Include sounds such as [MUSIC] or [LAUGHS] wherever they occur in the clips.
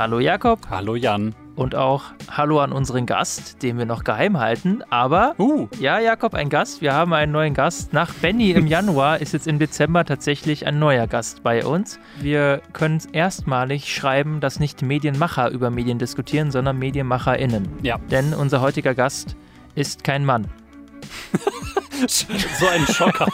Hallo Jakob. Hallo Jan. Und auch Hallo an unseren Gast, den wir noch geheim halten. Aber, uh. ja, Jakob, ein Gast. Wir haben einen neuen Gast. Nach Benny im [LAUGHS] Januar ist jetzt im Dezember tatsächlich ein neuer Gast bei uns. Wir können erstmalig schreiben, dass nicht Medienmacher über Medien diskutieren, sondern MedienmacherInnen. Ja. Denn unser heutiger Gast ist kein Mann. [LAUGHS] so ein Schocker.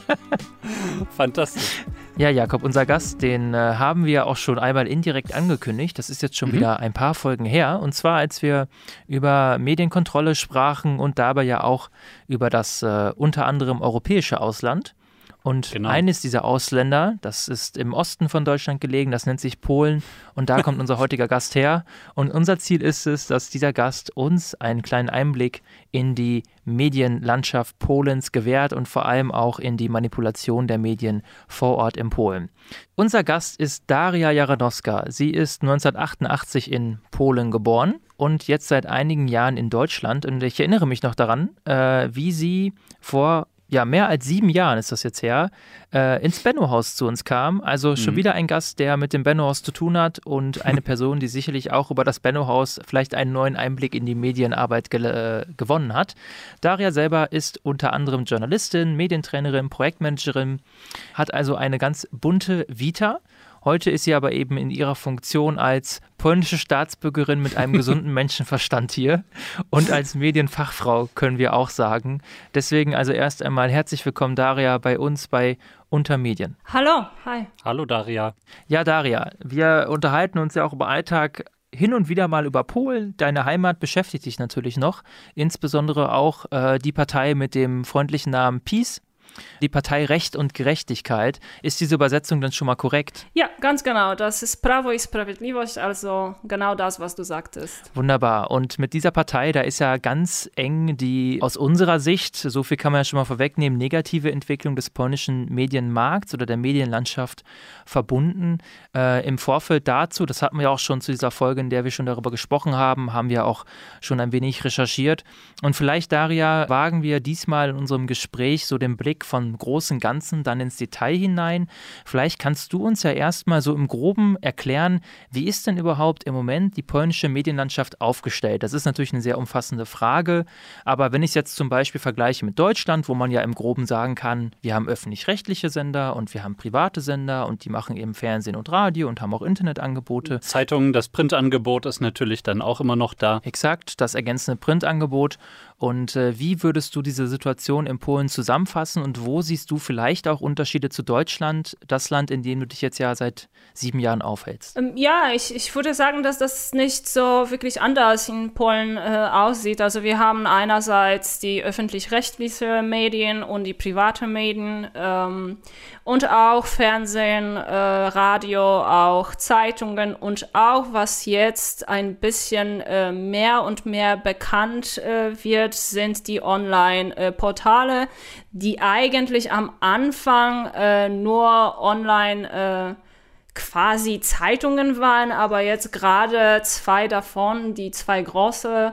[LAUGHS] Fantastisch. Ja, Jakob, unser Gast, den äh, haben wir auch schon einmal indirekt angekündigt. Das ist jetzt schon mhm. wieder ein paar Folgen her. Und zwar, als wir über Medienkontrolle sprachen und dabei ja auch über das äh, unter anderem europäische Ausland. Und genau. eines dieser Ausländer, das ist im Osten von Deutschland gelegen, das nennt sich Polen. Und da kommt unser heutiger Gast her. Und unser Ziel ist es, dass dieser Gast uns einen kleinen Einblick in die Medienlandschaft Polens gewährt und vor allem auch in die Manipulation der Medien vor Ort in Polen. Unser Gast ist Daria Jaranowska. Sie ist 1988 in Polen geboren und jetzt seit einigen Jahren in Deutschland. Und ich erinnere mich noch daran, äh, wie sie vor ja, mehr als sieben Jahren ist das jetzt her, äh, ins Benno-Haus zu uns kam. Also schon mhm. wieder ein Gast, der mit dem Benno-Haus zu tun hat und eine [LAUGHS] Person, die sicherlich auch über das Benno-Haus vielleicht einen neuen Einblick in die Medienarbeit ge äh, gewonnen hat. Daria selber ist unter anderem Journalistin, Medientrainerin, Projektmanagerin, hat also eine ganz bunte Vita Heute ist sie aber eben in ihrer Funktion als polnische Staatsbürgerin mit einem [LAUGHS] gesunden Menschenverstand hier und als Medienfachfrau können wir auch sagen. Deswegen also erst einmal herzlich willkommen, Daria, bei uns bei Untermedien. Hallo, hi. Hallo, Daria. Ja, Daria, wir unterhalten uns ja auch über Alltag hin und wieder mal über Polen. Deine Heimat beschäftigt dich natürlich noch, insbesondere auch äh, die Partei mit dem freundlichen Namen Peace die Partei Recht und Gerechtigkeit. Ist diese Übersetzung dann schon mal korrekt? Ja, ganz genau. Das ist Prawo i Sprawiedliwość, also genau das, was du sagtest. Wunderbar. Und mit dieser Partei, da ist ja ganz eng die aus unserer Sicht, so viel kann man ja schon mal vorwegnehmen, negative Entwicklung des polnischen Medienmarkts oder der Medienlandschaft verbunden. Äh, Im Vorfeld dazu, das hatten wir auch schon zu dieser Folge, in der wir schon darüber gesprochen haben, haben wir auch schon ein wenig recherchiert. Und vielleicht, Daria, wagen wir diesmal in unserem Gespräch so den Blick von großen Ganzen dann ins Detail hinein. Vielleicht kannst du uns ja erstmal so im Groben erklären, wie ist denn überhaupt im Moment die polnische Medienlandschaft aufgestellt? Das ist natürlich eine sehr umfassende Frage, aber wenn ich es jetzt zum Beispiel vergleiche mit Deutschland, wo man ja im Groben sagen kann, wir haben öffentlich-rechtliche Sender und wir haben private Sender und die machen eben Fernsehen und Radio und haben auch Internetangebote. Zeitungen, das Printangebot ist natürlich dann auch immer noch da. Exakt, das ergänzende Printangebot. Und äh, wie würdest du diese Situation in Polen zusammenfassen und wo siehst du vielleicht auch Unterschiede zu Deutschland, das Land, in dem du dich jetzt ja seit sieben Jahren aufhältst? Ähm, ja, ich, ich würde sagen, dass das nicht so wirklich anders in Polen äh, aussieht. Also wir haben einerseits die öffentlich-rechtliche Medien und die private Medien ähm, und auch Fernsehen, äh, Radio, auch Zeitungen und auch was jetzt ein bisschen äh, mehr und mehr bekannt äh, wird, sind die Online-Portale, die eigentlich am Anfang äh, nur online äh, quasi Zeitungen waren, aber jetzt gerade zwei davon, die zwei große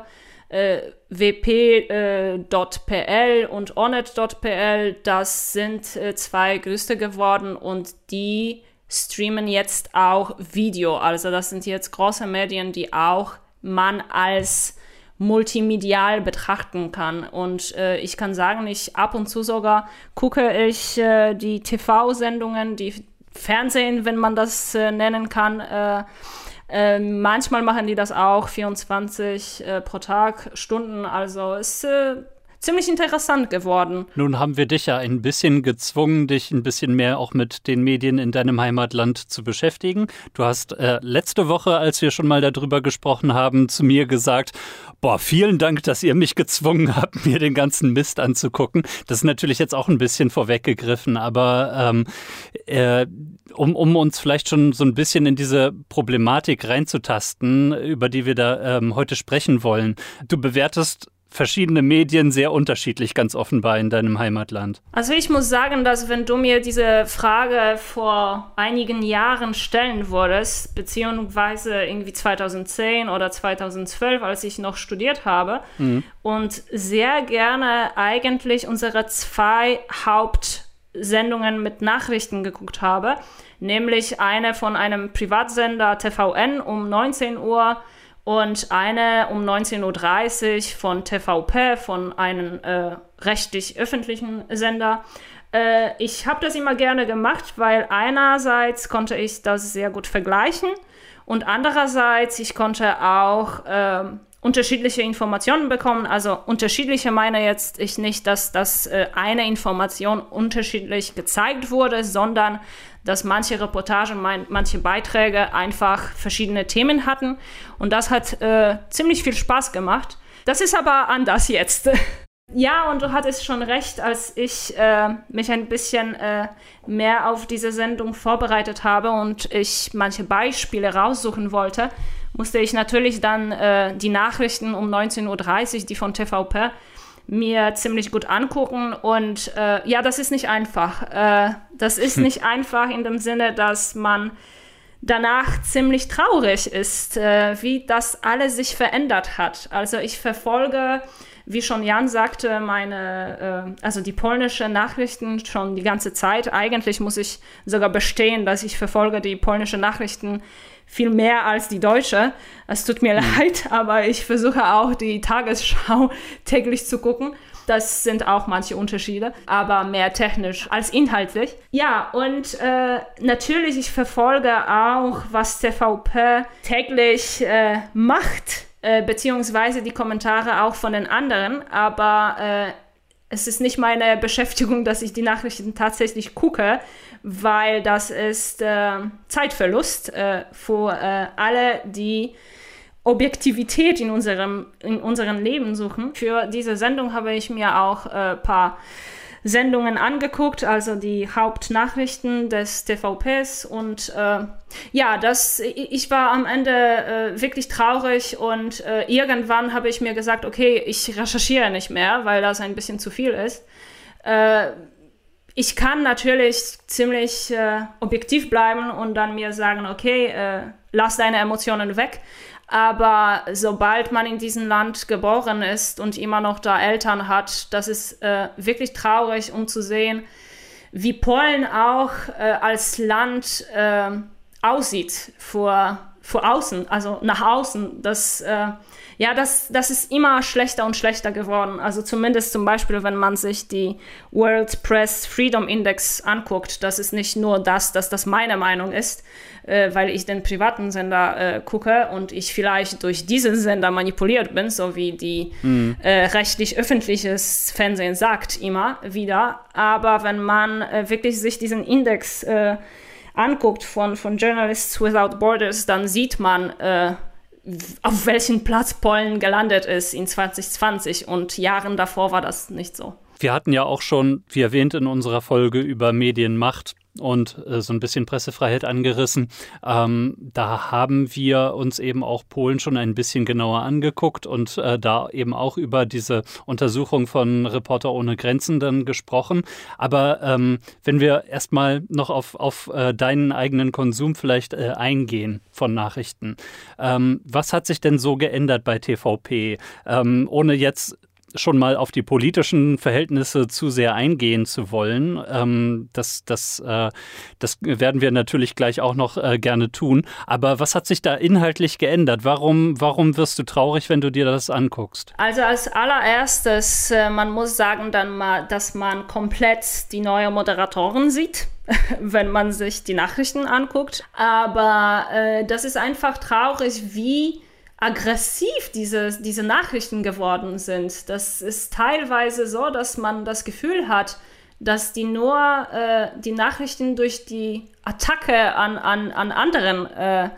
äh, wp.pl äh, und onet.pl, das sind äh, zwei größte geworden und die streamen jetzt auch Video. Also das sind jetzt große Medien, die auch man als multimedial betrachten kann. Und äh, ich kann sagen, ich ab und zu sogar gucke ich äh, die TV-Sendungen, die Fernsehen, wenn man das äh, nennen kann. Äh, äh, manchmal machen die das auch 24 äh, pro Tag Stunden. Also es ziemlich interessant geworden. Nun haben wir dich ja ein bisschen gezwungen, dich ein bisschen mehr auch mit den Medien in deinem Heimatland zu beschäftigen. Du hast äh, letzte Woche, als wir schon mal darüber gesprochen haben, zu mir gesagt, boah, vielen Dank, dass ihr mich gezwungen habt, mir den ganzen Mist anzugucken. Das ist natürlich jetzt auch ein bisschen vorweggegriffen, aber ähm, äh, um, um uns vielleicht schon so ein bisschen in diese Problematik reinzutasten, über die wir da ähm, heute sprechen wollen. Du bewertest verschiedene Medien sehr unterschiedlich, ganz offenbar in deinem Heimatland. Also ich muss sagen, dass wenn du mir diese Frage vor einigen Jahren stellen würdest, beziehungsweise irgendwie 2010 oder 2012, als ich noch studiert habe, mhm. und sehr gerne eigentlich unsere zwei Haupt Sendungen mit Nachrichten geguckt habe, nämlich eine von einem Privatsender TVN um 19 Uhr und eine um 19.30 Uhr von TVP, von einem äh, rechtlich-öffentlichen Sender. Äh, ich habe das immer gerne gemacht, weil einerseits konnte ich das sehr gut vergleichen und andererseits ich konnte auch äh, unterschiedliche Informationen bekommen. Also unterschiedliche meine jetzt ich nicht, dass das äh, eine Information unterschiedlich gezeigt wurde, sondern dass manche Reportagen, mein, manche Beiträge einfach verschiedene Themen hatten. Und das hat äh, ziemlich viel Spaß gemacht. Das ist aber anders jetzt. [LAUGHS] Ja, und du hattest schon recht, als ich äh, mich ein bisschen äh, mehr auf diese Sendung vorbereitet habe und ich manche Beispiele raussuchen wollte, musste ich natürlich dann äh, die Nachrichten um 19.30 Uhr, die von TVP, mir ziemlich gut angucken. Und äh, ja, das ist nicht einfach. Äh, das ist hm. nicht einfach in dem Sinne, dass man danach ziemlich traurig ist, äh, wie das alles sich verändert hat. Also ich verfolge wie schon Jan sagte, meine, äh, also die polnische Nachrichten schon die ganze Zeit. Eigentlich muss ich sogar bestehen, dass ich verfolge die polnische Nachrichten viel mehr als die deutsche. Es tut mir mhm. leid, [LAUGHS] aber ich versuche auch die Tagesschau [LAUGHS] täglich zu gucken. Das sind auch manche Unterschiede, aber mehr technisch als inhaltlich. Ja, und äh, natürlich, ich verfolge auch, was TVP täglich äh, macht äh, beziehungsweise die Kommentare auch von den anderen, aber äh, es ist nicht meine Beschäftigung, [LAUGHS] dass ich die Nachrichten tatsächlich gucke, weil das ist äh, Zeitverlust äh, für äh, alle, die Objektivität in unserem, in unserem Leben suchen. Für diese Sendung habe ich mir auch ein äh, paar Sendungen angeguckt, also die Hauptnachrichten des TVPs. Und äh, ja, das, ich war am Ende äh, wirklich traurig und äh, irgendwann habe ich mir gesagt, okay, ich recherchiere nicht mehr, weil das ein bisschen zu viel ist. Ich kann natürlich ziemlich äh, objektiv bleiben und dann mir sagen, okay, äh, lass deine Emotionen weg. Aber sobald man in diesem Land geboren ist und immer noch da Eltern hat, das ist äh, wirklich traurig, um zu sehen, wie Polen auch äh, als Land äh, aussieht vor, vor außen, also nach außen. Das äh, ja, das, das ist immer schlechter und schlechter geworden. Also zumindest zum Beispiel, wenn man sich die World Press Freedom Index anguckt, das ist nicht nur das, dass das meine Meinung ist, äh, weil ich den privaten Sender äh, gucke und ich vielleicht durch diesen Sender manipuliert bin, so wie die mhm. äh, rechtlich-öffentliches Fernsehen sagt immer wieder. Aber wenn man äh, wirklich sich diesen Index äh, anguckt von, von Journalists Without Borders, dann sieht man, äh, auf welchen Platz Polen gelandet ist in 2020 und Jahren davor war das nicht so. Wir hatten ja auch schon, wie erwähnt, in unserer Folge über Medienmacht und äh, so ein bisschen Pressefreiheit angerissen. Ähm, da haben wir uns eben auch Polen schon ein bisschen genauer angeguckt und äh, da eben auch über diese Untersuchung von Reporter ohne Grenzen dann gesprochen. Aber ähm, wenn wir erstmal noch auf, auf äh, deinen eigenen Konsum vielleicht äh, eingehen von Nachrichten. Ähm, was hat sich denn so geändert bei TVP? Ähm, ohne jetzt schon mal auf die politischen Verhältnisse zu sehr eingehen zu wollen. Ähm, das, das, äh, das werden wir natürlich gleich auch noch äh, gerne tun. Aber was hat sich da inhaltlich geändert? Warum, warum wirst du traurig, wenn du dir das anguckst? Also als allererstes, äh, man muss sagen dann mal, dass man komplett die neue Moderatorin sieht [LAUGHS] wenn man sich die Nachrichten anguckt. Aber äh, das ist einfach traurig, wie aggressiv diese, diese Nachrichten geworden sind. Das ist teilweise so, dass man das Gefühl hat, dass die nur äh, die Nachrichten durch die Attacke an, an, an anderen äh,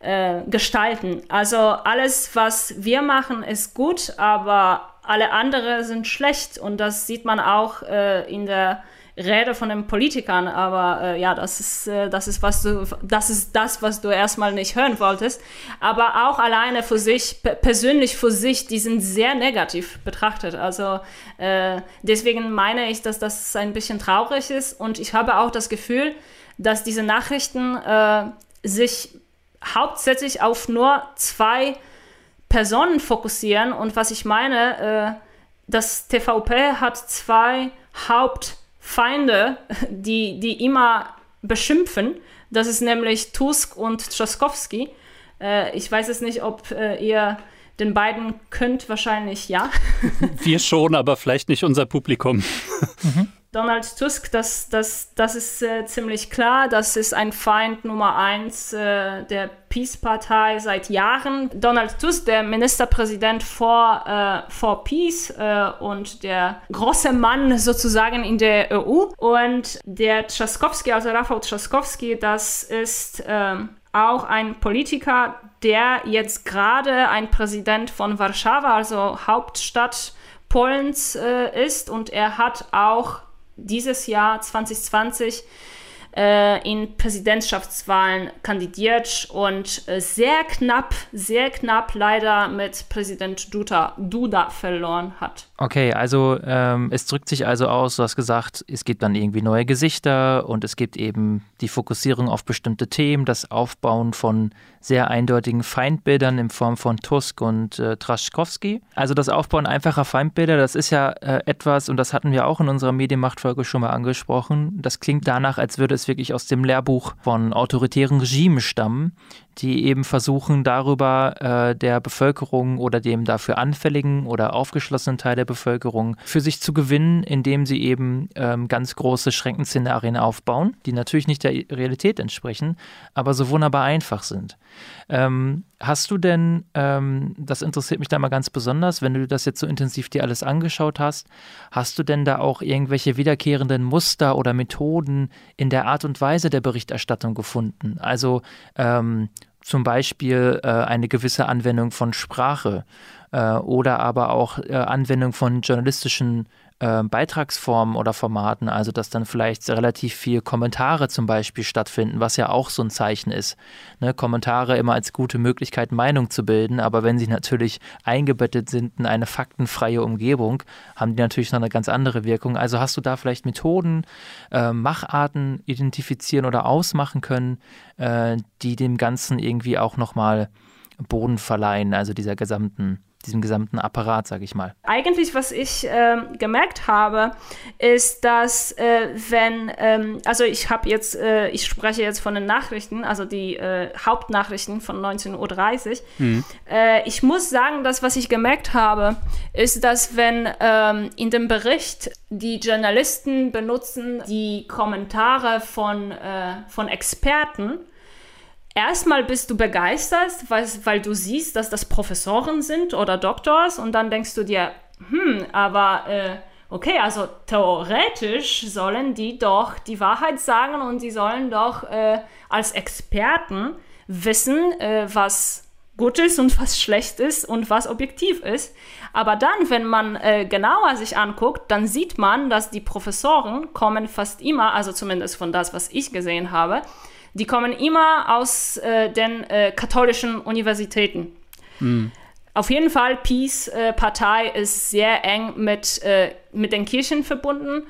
äh, gestalten. Also alles, was wir machen, ist gut, aber alle anderen sind schlecht. Und das sieht man auch äh, in der Rede von den Politikern, aber äh, ja, das ist, äh, das ist was du, das ist das, was du erstmal nicht hören wolltest. Aber auch alleine für sich, persönlich für sich, die sind sehr negativ betrachtet. Also äh, deswegen meine ich, dass das ein bisschen traurig ist und ich habe auch das Gefühl, dass diese Nachrichten äh, sich hauptsächlich auf nur zwei Personen fokussieren und was ich meine, äh, das TVP hat zwei Haupt Feinde, die, die immer beschimpfen. Das ist nämlich Tusk und Trzaskowski. Äh, ich weiß es nicht, ob äh, ihr den beiden könnt, wahrscheinlich ja. [LAUGHS] Wir schon, aber vielleicht nicht unser Publikum. Mhm. [LAUGHS] Donald Tusk, das, das, das ist äh, ziemlich klar. Das ist ein Feind Nummer eins äh, der Peace-Partei seit Jahren. Donald Tusk, der Ministerpräsident vor, äh, vor Peace äh, und der große Mann sozusagen in der EU. Und der Trzaskowski, also Rafał Trzaskowski, das ist ähm, auch ein Politiker, der jetzt gerade ein Präsident von Warschau, also Hauptstadt Polens, äh, ist. Und er hat auch dieses Jahr 2020 äh, in Präsidentschaftswahlen kandidiert und äh, sehr knapp, sehr knapp leider mit Präsident Duda, Duda verloren hat. Okay, also ähm, es drückt sich also aus, du hast gesagt, es gibt dann irgendwie neue Gesichter und es gibt eben die Fokussierung auf bestimmte Themen, das Aufbauen von sehr eindeutigen Feindbildern in Form von Tusk und äh, Traschkowski. Also das Aufbauen einfacher Feindbilder, das ist ja äh, etwas, und das hatten wir auch in unserer Medienmachtfolge schon mal angesprochen, das klingt danach, als würde es wirklich aus dem Lehrbuch von autoritären Regimen stammen, die eben versuchen, darüber äh, der Bevölkerung oder dem dafür anfälligen oder aufgeschlossenen Teil der Bevölkerung für sich zu gewinnen, indem sie eben ähm, ganz große Schreckenszenarien aufbauen, die natürlich nicht der Realität entsprechen, aber so wunderbar einfach sind. Ähm, hast du denn, ähm, das interessiert mich da mal ganz besonders, wenn du das jetzt so intensiv dir alles angeschaut hast, hast du denn da auch irgendwelche wiederkehrenden Muster oder Methoden in der Art und Weise der Berichterstattung gefunden? Also ähm, zum Beispiel äh, eine gewisse Anwendung von Sprache äh, oder aber auch äh, Anwendung von journalistischen äh, Beitragsformen oder Formaten, also dass dann vielleicht relativ viel Kommentare zum Beispiel stattfinden, was ja auch so ein Zeichen ist. Ne? Kommentare immer als gute Möglichkeit, Meinung zu bilden, aber wenn sie natürlich eingebettet sind in eine faktenfreie Umgebung, haben die natürlich noch eine ganz andere Wirkung. Also hast du da vielleicht Methoden, äh, Macharten identifizieren oder ausmachen können, äh, die dem Ganzen irgendwie auch nochmal Boden verleihen, also dieser gesamten diesem gesamten Apparat, sage ich mal? Eigentlich, was ich äh, gemerkt habe, ist, dass äh, wenn, ähm, also ich habe jetzt, äh, ich spreche jetzt von den Nachrichten, also die äh, Hauptnachrichten von 19.30 Uhr. Mhm. Äh, ich muss sagen, dass was ich gemerkt habe, ist, dass wenn ähm, in dem Bericht die Journalisten benutzen die Kommentare von, äh, von Experten, erstmal bist du begeistert, weil, weil du siehst, dass das Professoren sind oder Doktors und dann denkst du dir, hm, aber äh, okay, also theoretisch sollen die doch die Wahrheit sagen und die sollen doch äh, als Experten wissen, äh, was gut ist und was schlecht ist und was objektiv ist. Aber dann, wenn man äh, genauer sich anguckt, dann sieht man, dass die Professoren kommen fast immer, also zumindest von das, was ich gesehen habe, die kommen immer aus äh, den äh, katholischen Universitäten. Mhm. Auf jeden Fall, Peace-Partei äh, ist sehr eng mit, äh, mit den Kirchen verbunden.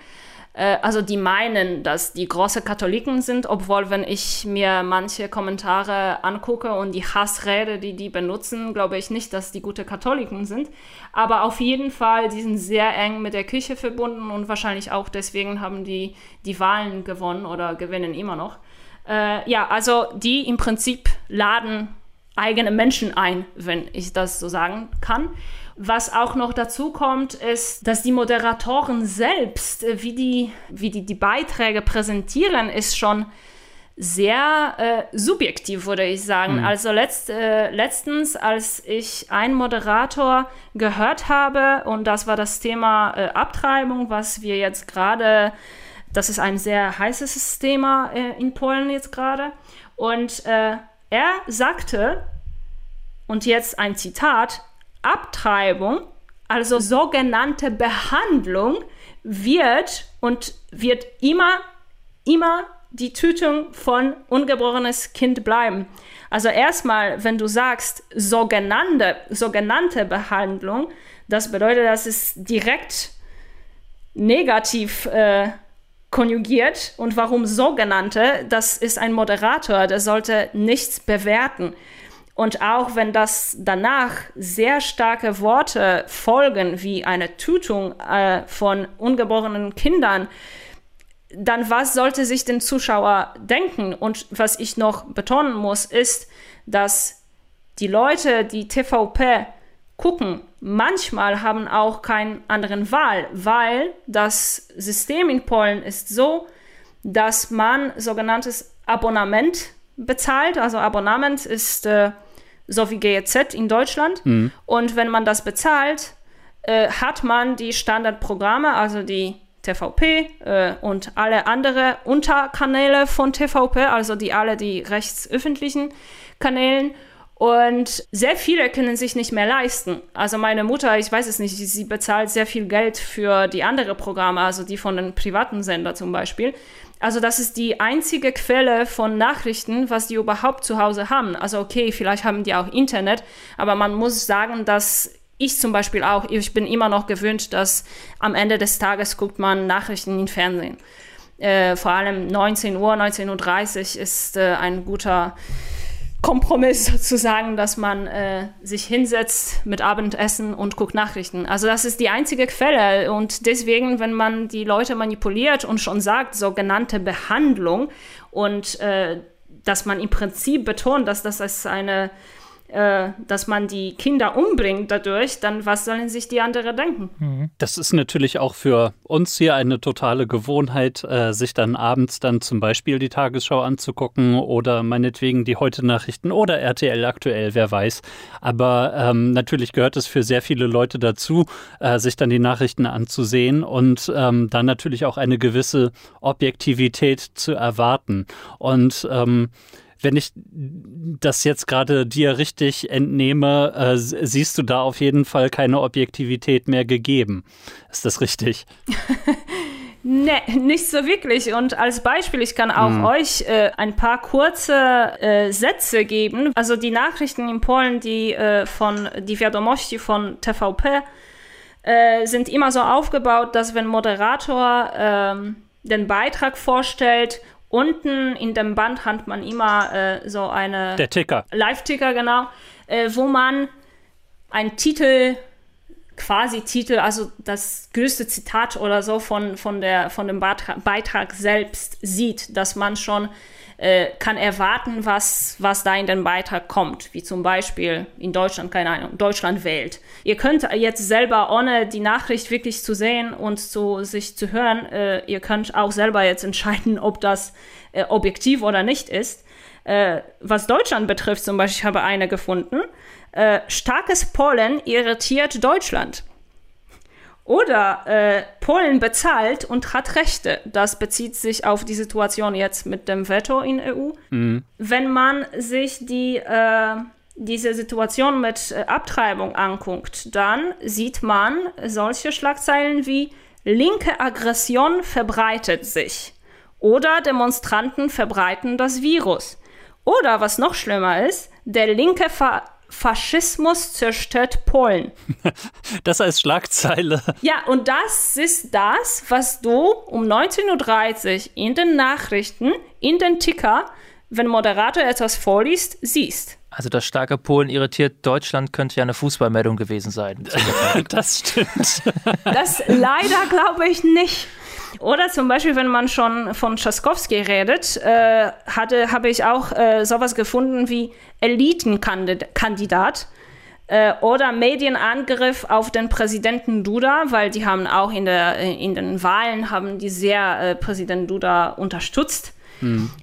Äh, also die meinen, dass die große Katholiken sind, obwohl wenn ich mir manche Kommentare angucke und die Hassrede, die die benutzen, glaube ich nicht, dass die gute Katholiken sind. Aber auf jeden Fall, die sind sehr eng mit der Kirche verbunden und wahrscheinlich auch deswegen haben die die Wahlen gewonnen oder gewinnen immer noch. Äh, ja, also die im Prinzip laden eigene Menschen ein, wenn ich das so sagen kann. Was auch noch dazu kommt, ist, dass die Moderatoren selbst, äh, wie die, wie die, die Beiträge präsentieren, ist schon sehr äh, subjektiv, würde ich sagen. Mhm. Also letzt, äh, letztens, als ich einen Moderator gehört habe, und das war das Thema äh, Abtreibung, was wir jetzt gerade das ist ein sehr heißes Thema äh, in Polen jetzt gerade. Und äh, er sagte, und jetzt ein Zitat, Abtreibung, also sogenannte Behandlung, wird und wird immer, immer die Tötung von ungeborenes Kind bleiben. Also erstmal, wenn du sagst sogenannte, sogenannte Behandlung, das bedeutet, dass es direkt negativ äh, konjugiert und warum sogenannte, das ist ein Moderator, der sollte nichts bewerten. Und auch wenn das danach sehr starke Worte folgen, wie eine Tötung äh, von ungeborenen Kindern, dann was sollte sich den Zuschauer denken? Und was ich noch betonen muss, ist, dass die Leute, die TVP gucken, manchmal haben auch keinen anderen Wahl, weil das System in Polen ist so, dass man sogenanntes Abonnement bezahlt. Also Abonnement ist äh, so wie GEZ in Deutschland. Mhm. Und wenn man das bezahlt, äh, hat man die Standardprogramme, also die TVP äh, und alle andere Unterkanäle von TVP, also die alle die rechtsöffentlichen Kanälen. Und sehr viele können sich nicht mehr leisten. Also meine Mutter, ich weiß es nicht, sie bezahlt sehr viel Geld für die anderen Programme, also die von den privaten Sender zum Beispiel. Also das ist die einzige Quelle von Nachrichten, was die überhaupt zu Hause haben. Also okay, vielleicht haben die auch Internet, aber man muss sagen, dass ich zum Beispiel auch, ich bin immer noch gewöhnt, dass am Ende des Tages guckt man Nachrichten im Fernsehen. Äh, vor allem 19 Uhr, 19.30 Uhr ist äh, ein guter Kompromiss sozusagen, dass man äh, sich hinsetzt mit Abendessen und guckt Nachrichten. Also das ist die einzige Quelle und deswegen, wenn man die Leute manipuliert und schon sagt, sogenannte Behandlung und äh, dass man im Prinzip betont, dass das als eine äh, dass man die Kinder umbringt dadurch, dann was sollen sich die anderen denken? Mhm. Das ist natürlich auch für uns hier eine totale Gewohnheit, äh, sich dann abends dann zum Beispiel die Tagesschau anzugucken oder meinetwegen die Heute-Nachrichten oder RTL aktuell, wer weiß. Aber ähm, natürlich gehört es für sehr viele Leute dazu, äh, sich dann die Nachrichten anzusehen und ähm, dann natürlich auch eine gewisse Objektivität zu erwarten. Und ähm, wenn ich das jetzt gerade dir richtig entnehme, äh, siehst du da auf jeden Fall keine Objektivität mehr gegeben. Ist das richtig? [LAUGHS] Nee, nicht so wirklich. Und als Beispiel, ich kann auch hm. euch äh, ein paar kurze äh, Sätze geben. Also die Nachrichten in Polen, die äh, von die Wiadomości von TVP äh, sind immer so aufgebaut, dass wenn Moderator ähm, den Beitrag vorstellt Unten in dem Band hat man immer äh, so eine. Der Ticker. Live-Ticker, genau. Äh, wo man einen Titel, quasi Titel, also das größte Zitat oder so von, von, der, von dem Beitrag selbst sieht, dass man schon äh, kann erwarten, was, was da in den Beitrag kommt, wie zum Beispiel in Deutschland, keine Ahnung, Deutschland wählt. Ihr könnt jetzt selber, ohne die Nachricht wirklich zu sehen und zu sich zu hören, äh, ihr könnt auch selber jetzt entscheiden, ob das äh, objektiv oder nicht ist. Äh, was Deutschland betrifft, zum Beispiel, ich habe eine gefunden. Äh, starkes Pollen irritiert Deutschland. Oder äh, Polen bezahlt und hat Rechte. Das bezieht sich auf die Situation jetzt mit dem Veto in EU. Mhm. Wenn man sich die, äh, diese Situation mit äh, Abtreibung anguckt, dann sieht man solche Schlagzeilen wie linke Aggression verbreitet sich oder Demonstranten verbreiten das Virus. Oder was noch schlimmer ist, der linke Ver Faschismus zerstört Polen. [LAUGHS] Das als Schlagzeile. Ja, und das ist das, was du um 19.30 Uhr in den Nachrichten, in den Ticker, wenn Moderator etwas vorliest, siehst. Also das starke Polen irritiert Deutschland könnte ja eine Fußballmeldung gewesen sein. [LAUGHS] das stimmt. Das leider glaube ich nicht. Oder zum Beispiel, wenn man schon von Tschaskowski redet, äh, hatte, habe ich auch äh, sowas gefunden wie Elitenkandidat äh, oder Medienangriff auf den Präsidenten Duda, weil die haben auch in, der, in den Wahlen haben die sehr äh, Präsident Duda unterstützt.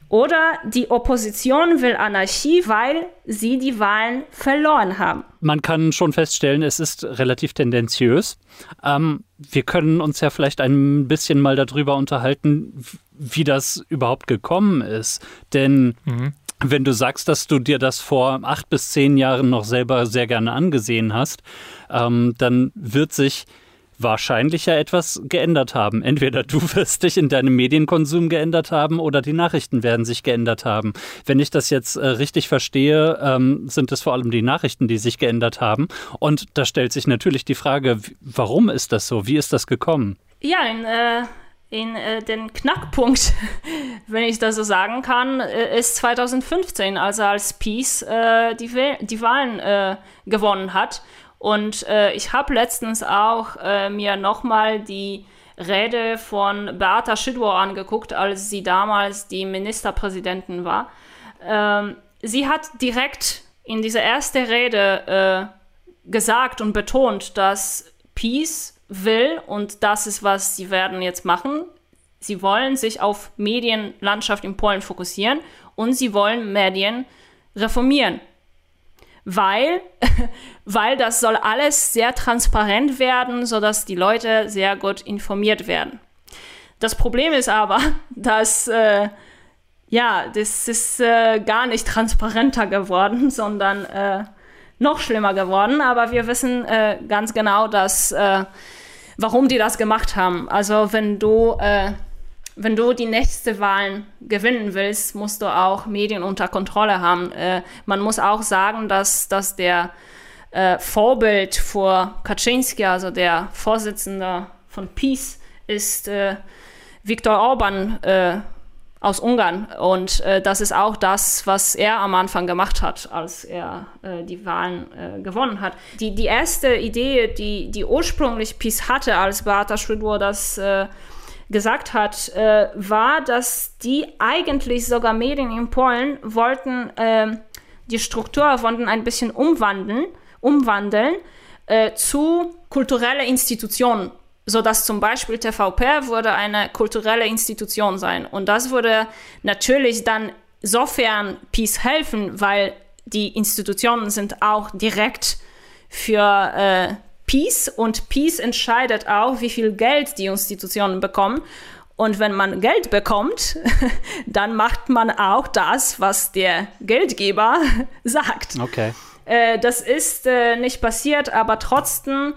Oder die Opposition will Anarchie, weil sie die Wahlen verloren haben. Man kann schon feststellen, es ist relativ tendenziös. Ähm, wir können uns ja vielleicht ein bisschen mal darüber unterhalten, wie das überhaupt gekommen ist. Denn mhm. wenn du sagst, dass du dir das vor acht bis zehn Jahren noch selber sehr gerne angesehen hast, ähm, dann wird sich wahrscheinlich ja etwas geändert haben. Entweder du [LAUGHS] wirst dich in deinem Medienkonsum geändert haben oder die Nachrichten werden sich geändert haben. Wenn ich das jetzt äh, richtig verstehe, ähm, sind es vor allem die Nachrichten, die sich geändert haben. Und da stellt sich natürlich die Frage, warum ist das so? Wie ist das gekommen? Ja, in, äh, in äh, den Knackpunkt, [LAUGHS] wenn ich das so sagen kann, äh, ist 2015, also als Peace äh, die, die Wahlen äh, gewonnen hat und äh, ich habe letztens auch äh, mir nochmal die Rede von Beata Szydło angeguckt, als sie damals die Ministerpräsidentin war. Ähm, sie hat direkt in dieser ersten Rede äh, gesagt und betont, dass Peace will und das ist, was sie werden jetzt machen. Sie wollen sich auf Medienlandschaft in Polen fokussieren und sie wollen Medien reformieren weil, [LAUGHS] weil das soll alles sehr transparent werden, sodass die Leute sehr gut informiert werden. Das Problem ist aber, [LAUGHS] dass äh, ja, das ist äh, gar nicht transparenter geworden, [LAUGHS] sondern äh, noch schlimmer geworden. Aber wir wissen äh, ganz genau, dass äh, warum die das gemacht haben. Also wenn du äh, wenn du die nächste Wahlen gewinnen willst, musst du auch Medien unter Kontrolle haben. Äh, man muss auch sagen, dass, dass der äh, Vorbild vor Kaczynski, also der Vorsitzende von PiS, ist äh, Viktor Orban äh, aus Ungarn. Und äh, das ist auch das, was er am Anfang gemacht hat, als er äh, die Wahlen äh, gewonnen hat. Die, die erste Idee, die, die ursprünglich PiS hatte, als Beata Szydło das äh, gesagt hat, äh, war, dass die eigentlich sogar Medien in Polen wollten äh, die Struktur wollten ein bisschen umwandeln, umwandeln äh, zu kulturellen Institutionen, sodass zum Beispiel TVP würde eine kulturelle Institution sein. Und das würde natürlich dann sofern Peace helfen, weil die Institutionen sind auch direkt für äh, Peace und Peace entscheidet auch, wie viel Geld die Institutionen bekommen. Und wenn man Geld bekommt, [LAUGHS] dann macht man auch das, was der Geldgeber [LAUGHS] sagt. Okay. Äh, das ist äh, nicht passiert, aber trotzdem,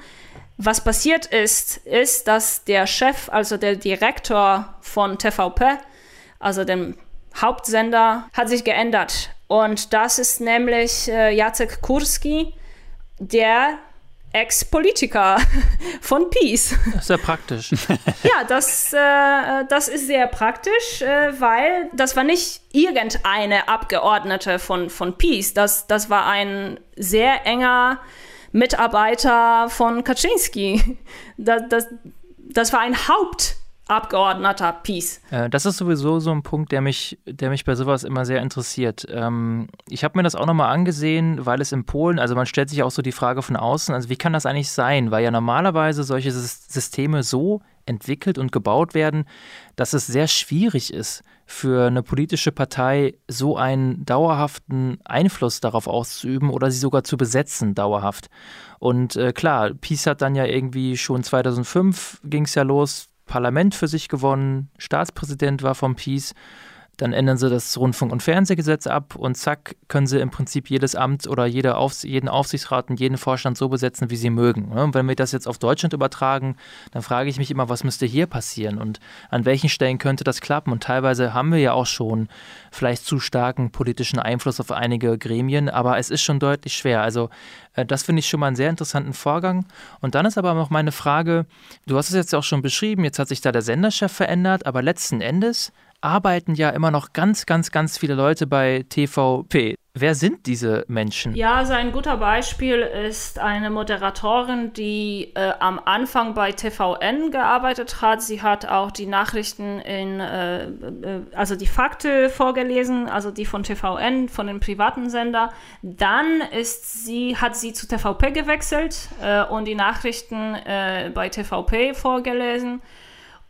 was passiert ist, ist, dass der Chef, also der Direktor von TVP, also dem Hauptsender, hat sich geändert. Und das ist nämlich äh, Jacek Kurski, der Ex-Politiker [LAUGHS] von Peace. Sehr praktisch. [LAUGHS] ja, das, äh, das ist sehr praktisch, äh, weil das war nicht irgendeine Abgeordnete von, von Peace. Das, das war ein sehr enger Mitarbeiter von Kaczynski. [LAUGHS] Das, das, das war ein Haupt- Abgeordneter Peace. Äh, das ist sowieso so ein Punkt, der mich, der mich bei sowas immer sehr interessiert. Ähm, ich habe mir das auch nochmal angesehen, weil es in Polen, also man stellt sich auch so die Frage von außen, also wie kann das eigentlich sein? Weil ja normalerweise solche Systeme so entwickelt und gebaut werden, dass es sehr schwierig ist, für eine politische Partei so einen dauerhaften Einfluss darauf auszuüben oder sie sogar zu besetzen, dauerhaft. Und äh, klar, Peace hat dann ja irgendwie schon 2005 ging es ja los, Parlament für sich gewonnen, Staatspräsident war vom Peace dann ändern sie das Rundfunk- und Fernsehgesetz ab und zack, können sie im Prinzip jedes Amt oder jede Aufs jeden Aufsichtsrat und jeden Vorstand so besetzen, wie sie mögen. Ne? Und wenn wir das jetzt auf Deutschland übertragen, dann frage ich mich immer, was müsste hier passieren und an welchen Stellen könnte das klappen? Und teilweise haben wir ja auch schon vielleicht zu starken politischen Einfluss auf einige Gremien, aber es ist schon deutlich schwer. Also äh, das finde ich schon mal einen sehr interessanten Vorgang. Und dann ist aber noch meine Frage, du hast es jetzt auch schon beschrieben, jetzt hat sich da der Senderchef verändert, aber letzten Endes arbeiten ja immer noch ganz, ganz, ganz viele Leute bei TVP. Wer sind diese Menschen? Ja, also ein guter Beispiel ist eine Moderatorin, die äh, am Anfang bei TVN gearbeitet hat. Sie hat auch die Nachrichten in, äh, äh, also die Fakte vorgelesen, also die von TVN, von dem privaten Sender. Dann ist sie, hat sie zu TVP gewechselt äh, und die Nachrichten äh, bei TVP vorgelesen.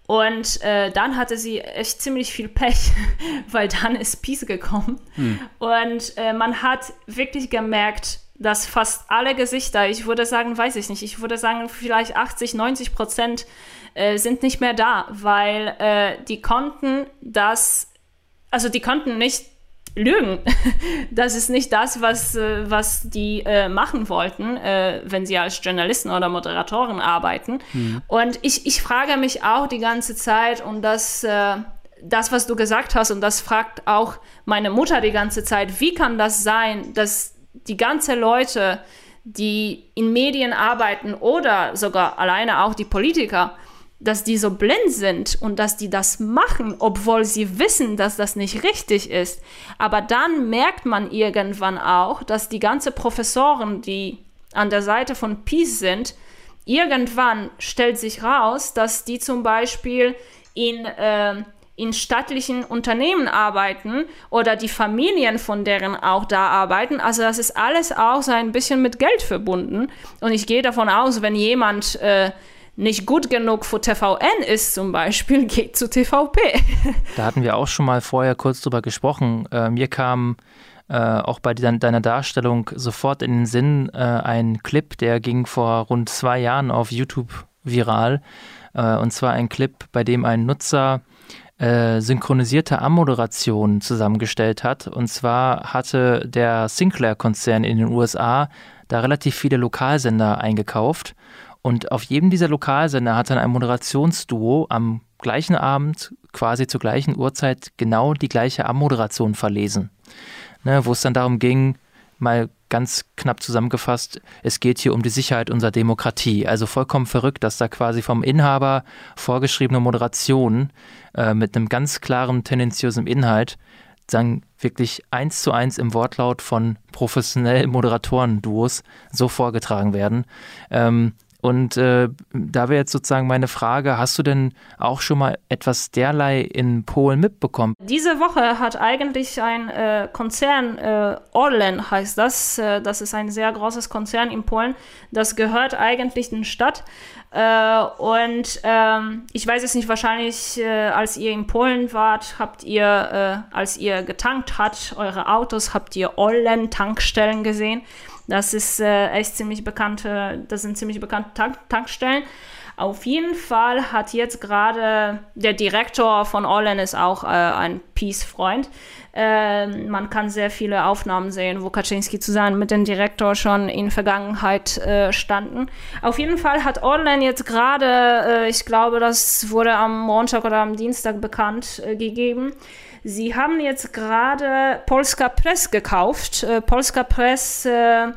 Und äh, dann hatte sie echt ziemlich viel Pech, [LAUGHS] weil dann ist Peace gekommen. Hm. Und äh, man hat wirklich gemerkt, dass fast alle Gesichter, ich würde sagen, weiß ich nicht, ich würde sagen, vielleicht 80, 90 Prozent äh, sind nicht mehr da, weil äh, die konnten das, also die konnten nicht lügen. [LAUGHS] Das ist nicht das, was, äh, was die äh, machen wollten, äh, wenn sie als Journalisten oder Moderatoren arbeiten. Mhm. Und ich, ich frage mich auch die ganze Zeit, und das, äh, das, was du gesagt hast, und das fragt auch meine Mutter die ganze Zeit, wie kann das sein, dass die ganze Leute, die in Medien arbeiten oder sogar alleine auch die Politiker, dass die so blind sind und dass die das machen, obwohl sie wissen, dass das nicht richtig ist. Aber dann merkt man irgendwann auch, dass die ganze Professoren, die an der Seite von Peace sind, irgendwann stellt sich raus, dass die zum Beispiel in, äh, in staatlichen Unternehmen arbeiten oder die Familien von deren auch da arbeiten. Also das ist alles auch so ein bisschen mit Geld verbunden. Und ich gehe davon aus, wenn jemand äh, nicht gut genug für TVN ist zum Beispiel, [LAUGHS] geht zu TVP. Da hatten wir auch schon mal vorher kurz drüber gesprochen. Äh, mir kam äh, auch bei deiner Darstellung sofort in den Sinn äh, ein Clip, der ging vor rund zwei Jahren auf YouTube viral. Äh, und zwar ein Clip, bei dem ein Nutzer äh, synchronisierte Ammoderation zusammengestellt hat. Und zwar hatte der Sinclair-Konzern in den USA da relativ viele Lokalsender eingekauft. Und auf jedem dieser Lokalsender hat dann ein Moderationsduo am gleichen Abend, quasi zur gleichen Uhrzeit, genau die gleiche Ammoderation verlesen. Ne, wo es dann darum ging, mal ganz knapp zusammengefasst, es geht hier um die Sicherheit unserer Demokratie. Also vollkommen verrückt, dass da quasi vom Inhaber vorgeschriebene Moderation äh, mit einem ganz klaren, tendenziösen Inhalt dann wirklich eins zu eins im Wortlaut von professionellen Moderatoren-Duos so vorgetragen werden. Ähm, und äh, da wäre jetzt sozusagen meine Frage, hast du denn auch schon mal etwas derlei in Polen mitbekommen? Diese Woche hat eigentlich ein äh, Konzern, äh, Orlen heißt das, äh, das ist ein sehr großes Konzern in Polen, das gehört eigentlich den Stadt. Äh, und ähm, ich weiß es nicht, wahrscheinlich, äh, als ihr in Polen wart, habt ihr, als ihr getankt habt, eure Autos, habt ihr Orlen-Tankstellen gesehen. Das ist äh, echt ziemlich bekannte, das sind ziemlich bekannte Tank Tankstellen. Auf jeden Fall hat jetzt gerade der Direktor von Orlen ist auch äh, ein Peace-Freund. Äh, man kann sehr viele Aufnahmen sehen, wo Kaczynski zusammen mit dem Direktor schon in Vergangenheit äh, standen. Auf jeden Fall hat Orlen jetzt gerade, äh, ich glaube, das wurde am Montag oder am Dienstag bekannt äh, gegeben, Sie haben jetzt gerade Polska Press gekauft. Äh, Polska Press äh,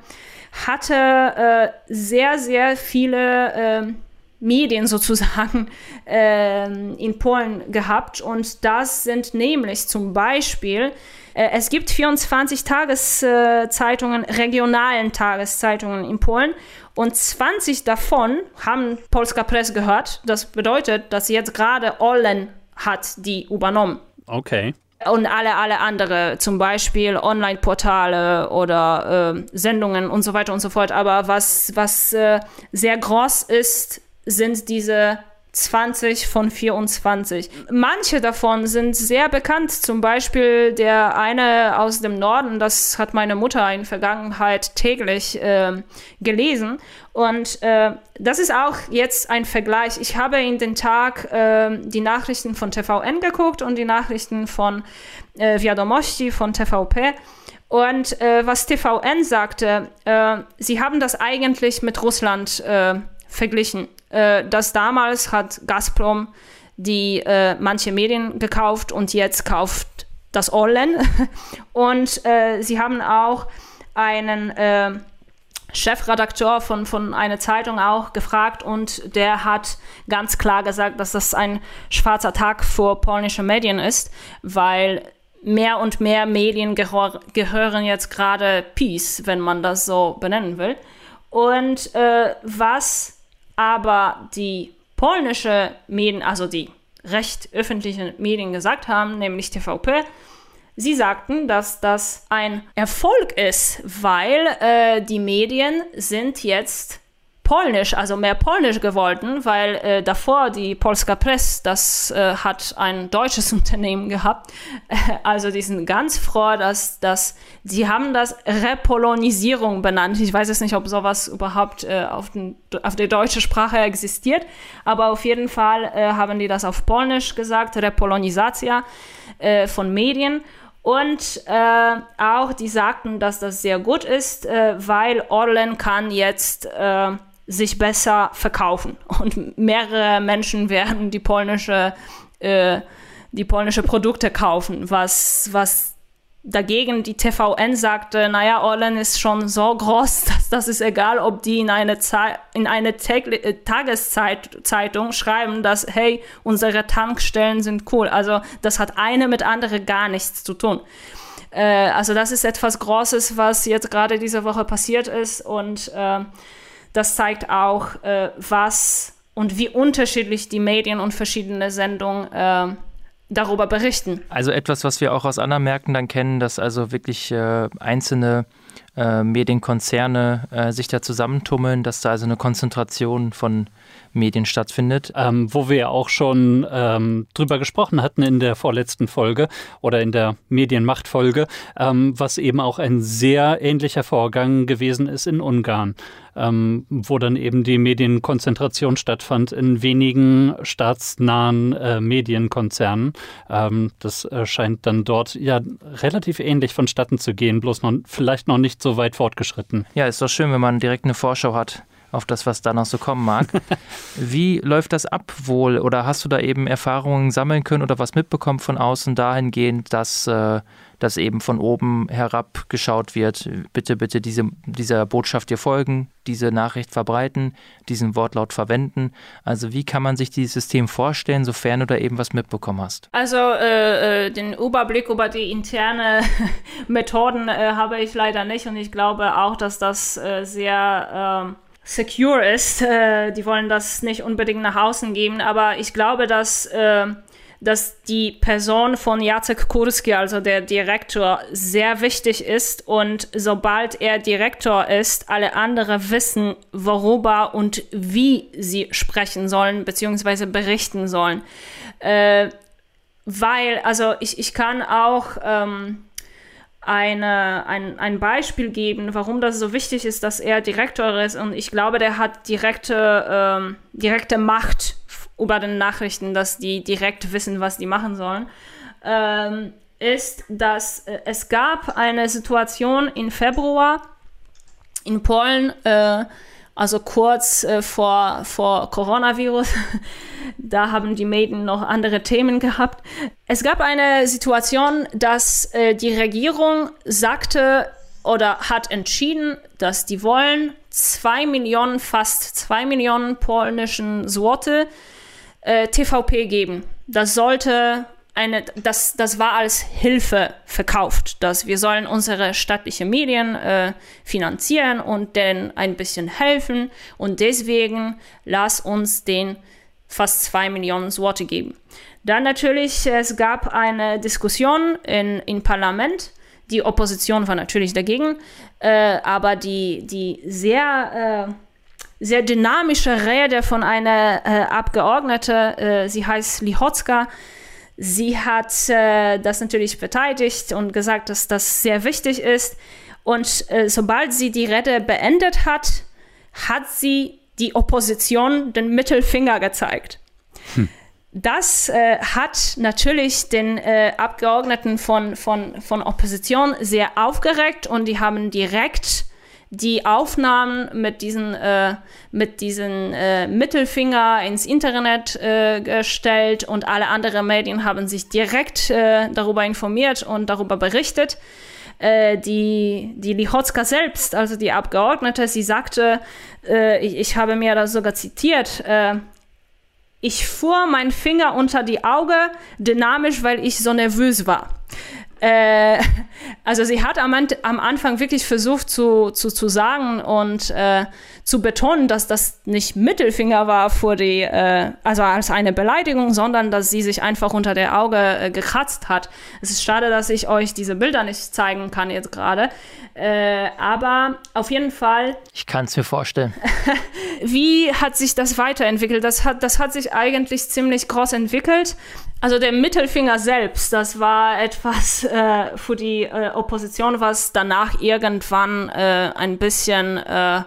hatte äh, sehr, sehr viele ähm, Medien [LAUGHS] sozusagen ähm, in Polen gehabt. Und das sind nämlich zum Beispiel, es gibt 24 Tageszeitungen, regionalen Tageszeitungen in Polen. Und 20 davon haben Polska Press gehört. Das bedeutet, dass jetzt gerade Orlen hat die übernommen. Okay. Und alle, alle andere, zum Beispiel Online-Portale oder äh, Sendungen und so weiter und so fort. Aber was, was äh, sehr groß ist, sind diese 20 von 24. Manche davon sind sehr bekannt, zum Beispiel der eine aus dem Norden, das hat meine Mutter in Vergangenheit täglich äh, gelesen. Und äh, das ist auch jetzt ein Vergleich. Ich habe in den Tag äh, die Nachrichten von TVN geguckt und die Nachrichten von äh, Wiadomości, von TVP. Und äh, was TVN sagte, äh, sie haben das eigentlich mit Russland äh, verglichen äh, dass damals hat Gazprom die äh, manche Medien gekauft und jetzt kauft das Orlen. [LAUGHS] und äh, sie haben auch einen äh, Chefredakteur von, von einer Zeitung auch gefragt und der hat ganz klar gesagt, dass das ein schwarzer Tag für polnische Medien ist, weil mehr und mehr Medien gehör, gehören jetzt gerade Peace, wenn man das so benennen will. Und äh, was aber die polnische Medien, also die recht öffentlichen Medien gesagt haben, nämlich TVP, Sie sagten, dass das ein Erfolg ist, weil äh, die Medien sind jetzt Polnisch, also mehr Polnisch geworden, weil äh, davor die Polska Press, das äh, hat ein deutsches [LAUGHS] Unternehmen gehabt. also die sind ganz froh, dass, dass sie haben das Repolonisierung benannt. Ich weiß jetzt nicht, ob sowas überhaupt äh, auf, den, auf der deutschen Sprache existiert, aber auf jeden Fall äh, haben die das auf Polnisch gesagt, Repolonisatia äh, von Medien. Und äh, auch die sagten, dass das sehr gut ist, äh, weil Orlen kann jetzt äh, sich besser verkaufen und mehrere Menschen werden die polnische äh, die polnische Produkte kaufen, was was dagegen die TVN sagte, naja, Orlen ist schon so groß, [LAUGHS] dass das ist egal, ob die in eine, Ze in eine äh, Tageszeitung schreiben, dass, hey, unsere Tankstellen sind cool. Also das hat eine mit andere gar nichts zu tun. Äh, also das ist etwas Großes, was jetzt gerade diese Woche passiert ist und äh, das zeigt auch, äh, was und wie unterschiedlich die Medien und verschiedene Sendungen äh, darüber berichten. Also etwas, was wir auch aus anderen Märkten dann kennen, dass also wirklich äh, einzelne äh, Medienkonzerne äh, sich da zusammentummeln, dass da also eine Konzentration von Medien stattfindet. Ähm, wo wir ja auch schon ähm, drüber gesprochen hatten in der vorletzten Folge oder in der Medienmachtfolge, ähm, was eben auch ein sehr ähnlicher Vorgang gewesen ist in Ungarn, ähm, wo dann eben die Medienkonzentration stattfand in wenigen staatsnahen äh, Medienkonzernen. Ähm, das äh, scheint dann dort ja relativ ähnlich vonstatten zu gehen, bloß noch vielleicht noch nicht so weit fortgeschritten. Ja, ist doch schön, wenn man direkt eine Vorschau hat auf das, was da noch so kommen mag. [LAUGHS] Wie läuft das ab wohl? Oder hast du da eben Erfahrungen sammeln können oder was mitbekommen von außen dahingehend, dass äh, das eben von oben herab geschaut wird? Bitte, bitte diese, dieser Botschaft dir folgen, diese Nachricht verbreiten, diesen Wortlaut verwenden. Also wie kann man sich dieses System vorstellen, sofern du da eben was mitbekommen hast? Also äh, äh den Überblick über die interne [LAUGHS] Methoden äh, habe ich leider nicht und ich glaube auch, dass das äh, sehr ähm, secure ist. Äh, die wollen das nicht unbedingt nach außen geben, aber ich glaube, dass, äh, dass die Person von Jacek Kurski, also der Direktor, sehr wichtig ist und sobald er Direktor ist, alle anderen wissen, worüber und wie sie sprechen sollen, beziehungsweise berichten sollen. Äh, weil, also ich, ich kann auch ähm, eine, ein, ein Beispiel geben, warum das so wichtig ist, dass er Direktor ist. Und ich glaube, der hat direkte, ähm, direkte Macht über den Nachrichten, dass die direkt wissen, was die machen sollen. Ähm, ist, dass äh, es gab eine Situation im Februar in Polen, äh, also kurz äh, vor, vor Coronavirus, [LAUGHS] da haben die Medien noch andere Themen gehabt. Es gab eine Situation, dass äh, die Regierung sagte oder hat entschieden, dass die wollen zwei Millionen, fast zwei Millionen polnischen Złote äh, TVP geben. Das sollte eine, das, das war als Hilfe verkauft, dass wir sollen unsere staatlichen Medien äh, finanzieren und denen ein bisschen helfen und deswegen lass uns den fast zwei Millionen Worte geben. Dann natürlich, es gab eine Diskussion in, im Parlament. Die Opposition war natürlich dagegen, äh, aber die, die sehr, äh, sehr dynamische Rede von einer äh, Abgeordneten, äh, sie heißt Lichocka, Sie hat äh, das natürlich verteidigt und gesagt, dass das sehr wichtig ist. Und äh, sobald sie die Rede beendet hat, hat sie die Opposition den Mittelfinger gezeigt. Hm. Das äh, hat natürlich den äh, Abgeordneten von, von, von Opposition sehr aufgeregt und die haben direkt die Aufnahmen mit diesen, äh, mit diesen äh, Mittelfinger ins Internet äh, gestellt und alle anderen Medien haben sich direkt äh, darüber informiert und darüber berichtet. Äh, die, die Lichotska selbst, also die Abgeordnete, sie sagte, äh, ich, ich, habe mir das sogar zitiert, ich fuhr meinen Finger unter die Auge, dynamisch, weil ich so nervös war. Äh, [LAUGHS] also sie hat am, am, Anfang wirklich versucht zu, zu, zu sagen und äh, zu betonen, dass das nicht Mittelfinger war vor die, äh, also als eine Beleidigung, sondern dass sie sich einfach unter der Auge äh, gekratzt hat. Es ist schade, dass ich euch diese Bilder nicht zeigen kann jetzt gerade. Äh, aber auf jeden Fall. Ich kann es mir vorstellen. [LAUGHS] wie hat sich das weiterentwickelt? Das hat, das hat sich eigentlich ziemlich groß entwickelt. Also der Mittelfinger selbst, das war etwas äh, für die äh, Opposition, was danach irgendwann äh, ein bisschen äh,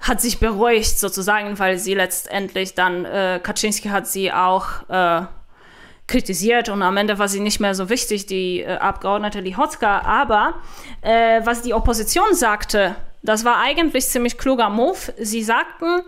hat sich beruhigt sozusagen, weil sie letztendlich dann, äh, Kaczynski hat sie auch äh, kritisiert und am Ende war sie nicht mehr so wichtig, die Abgeordnete Lihotzka. Aber was die Opposition sagte, das war eigentlich ziemlich kluger Move. Sie sagten,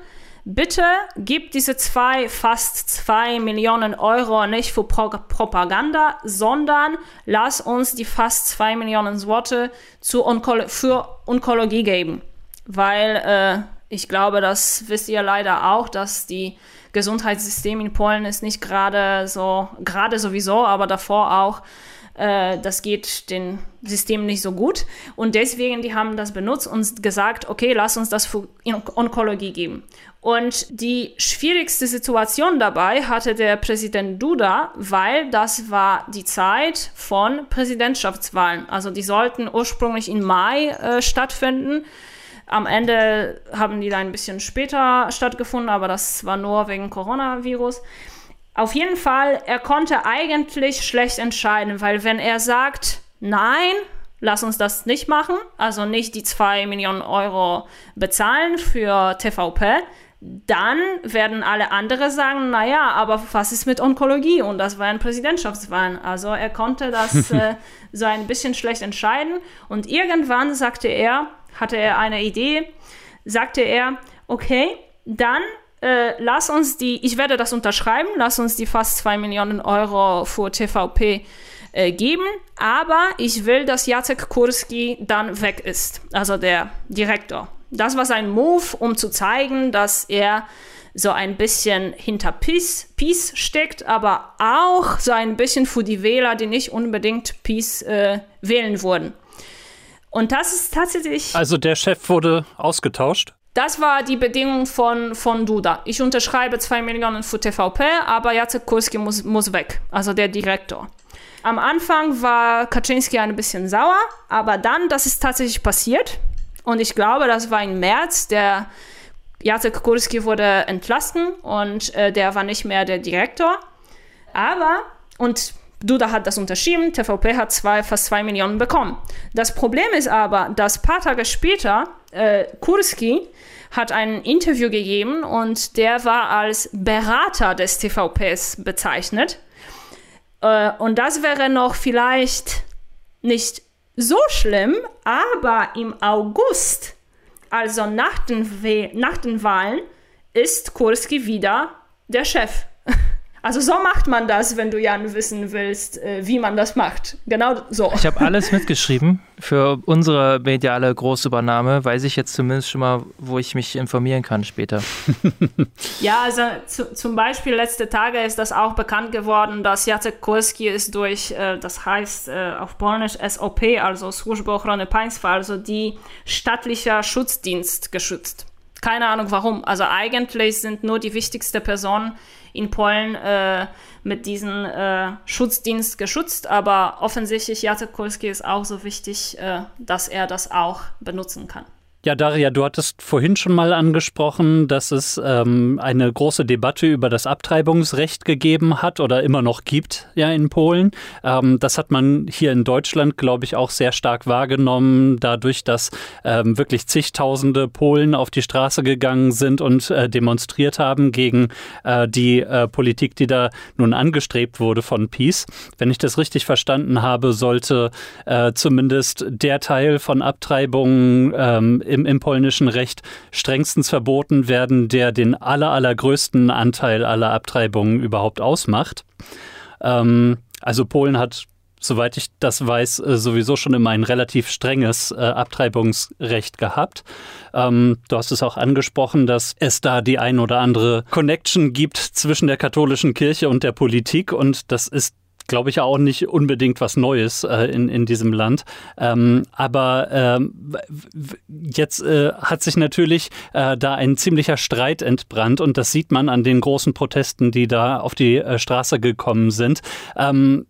bitte gib diese zwei, fast zwei Millionen Euro nicht für Pro Propaganda, sondern lass uns die fast zwei Millionen Worte Onko für Onkologie geben. Weil äh, ich glaube, das wisst ihr leider auch, dass die Gesundheitssystem in Polen ist nicht gerade so, gerade sowieso, aber davor auch äh, das geht dem System nicht so gut. Und deswegen, die haben das benutzt und gesagt, okay, lass uns das für Onkologie geben. Und die schwierigste Situation dabei hatte der Präsident Duda, weil das war die Zeit von Präsidentschaftswahlen. Also die sollten ursprünglich im Mai äh, stattfinden. Am Ende haben die da ein bisschen später stattgefunden, aber das war nur wegen Coronavirus. Auf jeden Fall, er konnte eigentlich schlecht entscheiden, weil wenn er sagt, nein, lass uns das nicht machen, also nicht die 2 Millionen Euro bezahlen für TVP, dann werden alle andere sagen, naja, aber was ist mit Onkologie? Und das war ein Präsidentschaftswahlen. Also er konnte das [LAUGHS] äh, so ein bisschen schlecht entscheiden. Und irgendwann sagte er, hatte er eine Idee, sagte er, okay, dann äh, lass uns die, ich werde das unterschreiben, lass uns die fast 2 Millionen Euro für TVP äh, geben, aber ich will, dass Jacek Kurski dann weg ist, also der Direktor. Das war sein Move, um zu zeigen, dass er so ein bisschen hinter Peace, Peace steckt, aber auch so ein bisschen für die Wähler, die nicht unbedingt Peace äh, wählen würden. Und das ist tatsächlich. Also der Chef wurde ausgetauscht? Das war die Bedingung von, von Duda. Ich unterschreibe 2 Millionen für TVP, aber Jacek Kurski muss, muss weg, also der Direktor. Am Anfang war Kaczynski ein bisschen sauer, aber dann, das ist tatsächlich passiert. Und ich glaube, das war im März, der Jacek Kurski wurde entlassen und äh, der war nicht mehr der Direktor. Aber, und Duda hat das unterschrieben, TVP hat zwei, fast 2 Millionen bekommen. Das Problem ist aber, dass ein paar Tage später äh, Kurski hat ein Interview gegeben und der war als Berater des TVPs bezeichnet. Äh, und das wäre noch vielleicht nicht so schlimm, aber im August, also nach den, nach den Wahlen, ist Kurski wieder der Chef. [LAUGHS] Also so macht man das, wenn du Jan wissen willst, äh, wie man das macht. Genau so. Ich habe alles mitgeschrieben. Für unsere mediale Großübernahme weiß ich jetzt zumindest schon mal, wo ich mich informieren kann später. [LAUGHS] ja, also zu, zum Beispiel letzte Tage ist das auch bekannt geworden, dass Jacek Kurski ist durch, äh, das heißt äh, auf Polnisch SOP, also Służba Ochrony Państwa, also die staatliche Schutzdienst geschützt. Keine Ahnung warum. Also eigentlich sind nur die wichtigsten Personen in Polen äh, mit diesem äh, Schutzdienst geschützt, aber offensichtlich Jacek Kulski ist auch so wichtig, äh, dass er das auch benutzen kann. Ja, Daria, du hattest vorhin schon mal angesprochen, dass es ähm, eine große Debatte über das Abtreibungsrecht gegeben hat oder immer noch gibt, ja, in Polen. Ähm, das hat man hier in Deutschland, glaube ich, auch sehr stark wahrgenommen, dadurch, dass ähm, wirklich zigtausende Polen auf die Straße gegangen sind und äh, demonstriert haben gegen äh, die äh, Politik, die da nun angestrebt wurde von Peace. Wenn ich das richtig verstanden habe, sollte äh, zumindest der Teil von Abtreibungen ähm, im, im polnischen Recht strengstens verboten werden, der den aller, allergrößten Anteil aller Abtreibungen überhaupt ausmacht. Ähm, also Polen hat soweit ich das weiß, äh, sowieso schon immer ein relativ strenges äh, Abtreibungsrecht gehabt. Ähm, du hast es auch angesprochen, dass es da die ein oder andere Connection gibt zwischen der katholischen Kirche und der Politik und das ist glaube ich, auch nicht unbedingt was Neues äh, in, in diesem Land. Ähm, aber ähm, jetzt äh, hat sich natürlich äh, da ein ziemlicher Streit entbrannt und das sieht man an den großen Protesten, die da auf die äh, Straße gekommen sind. Ähm,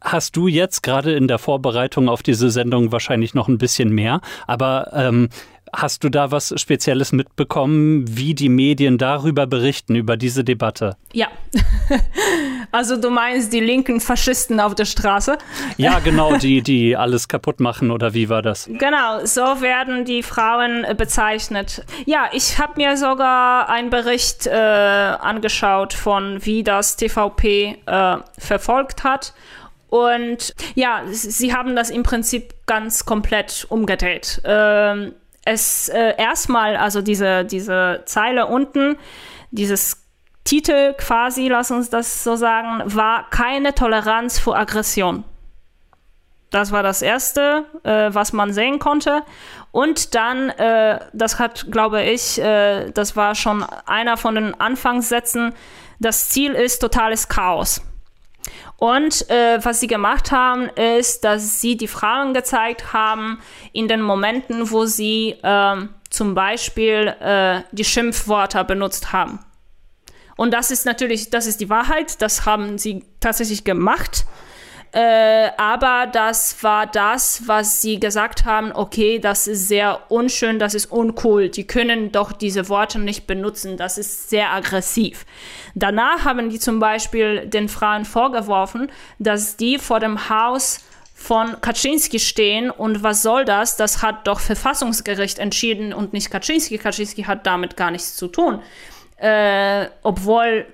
hast du jetzt gerade in der Vorbereitung auf diese Sendung wahrscheinlich noch ein bisschen mehr, aber ähm, Hast du da was Spezielles mitbekommen, wie die Medien darüber berichten, über diese Debatte? Ja. [LAUGHS] also du meinst die linken Faschisten auf der Straße? Ja, [LAUGHS] genau, die, die alles kaputt machen oder wie war das? Genau, so werden die Frauen bezeichnet. Ja, ich habe mir sogar einen Bericht äh, angeschaut von, wie das TVP äh, verfolgt hat. Und ja, sie haben das im Prinzip ganz komplett umgedreht. Ähm, es äh, erstmal, also diese, diese Zeile unten, dieses Titel quasi, lass uns das so sagen, war keine Toleranz für Aggression. Das war das Erste, äh, was man sehen konnte. Und dann, äh, das hat, glaube ich, äh, das war schon einer von den Anfangssätzen, das Ziel ist totales Chaos. Und äh, was sie gemacht haben, ist, dass sie die Frauen gezeigt haben in den Momenten, wo sie äh, zum Beispiel äh, die Schimpfwörter benutzt haben. Und das ist natürlich, das ist die Wahrheit, das haben sie tatsächlich gemacht. Äh, aber das war das, was sie gesagt haben, okay, das ist sehr unschön, das ist uncool. Die können doch diese Worte nicht benutzen, das ist sehr aggressiv. Danach haben die zum Beispiel den Frauen vorgeworfen, dass die vor dem Haus von Kaczynski stehen und was soll das? Das hat doch Verfassungsgericht entschieden und nicht Kaczynski. Kaczynski hat damit gar nichts zu tun. Äh, obwohl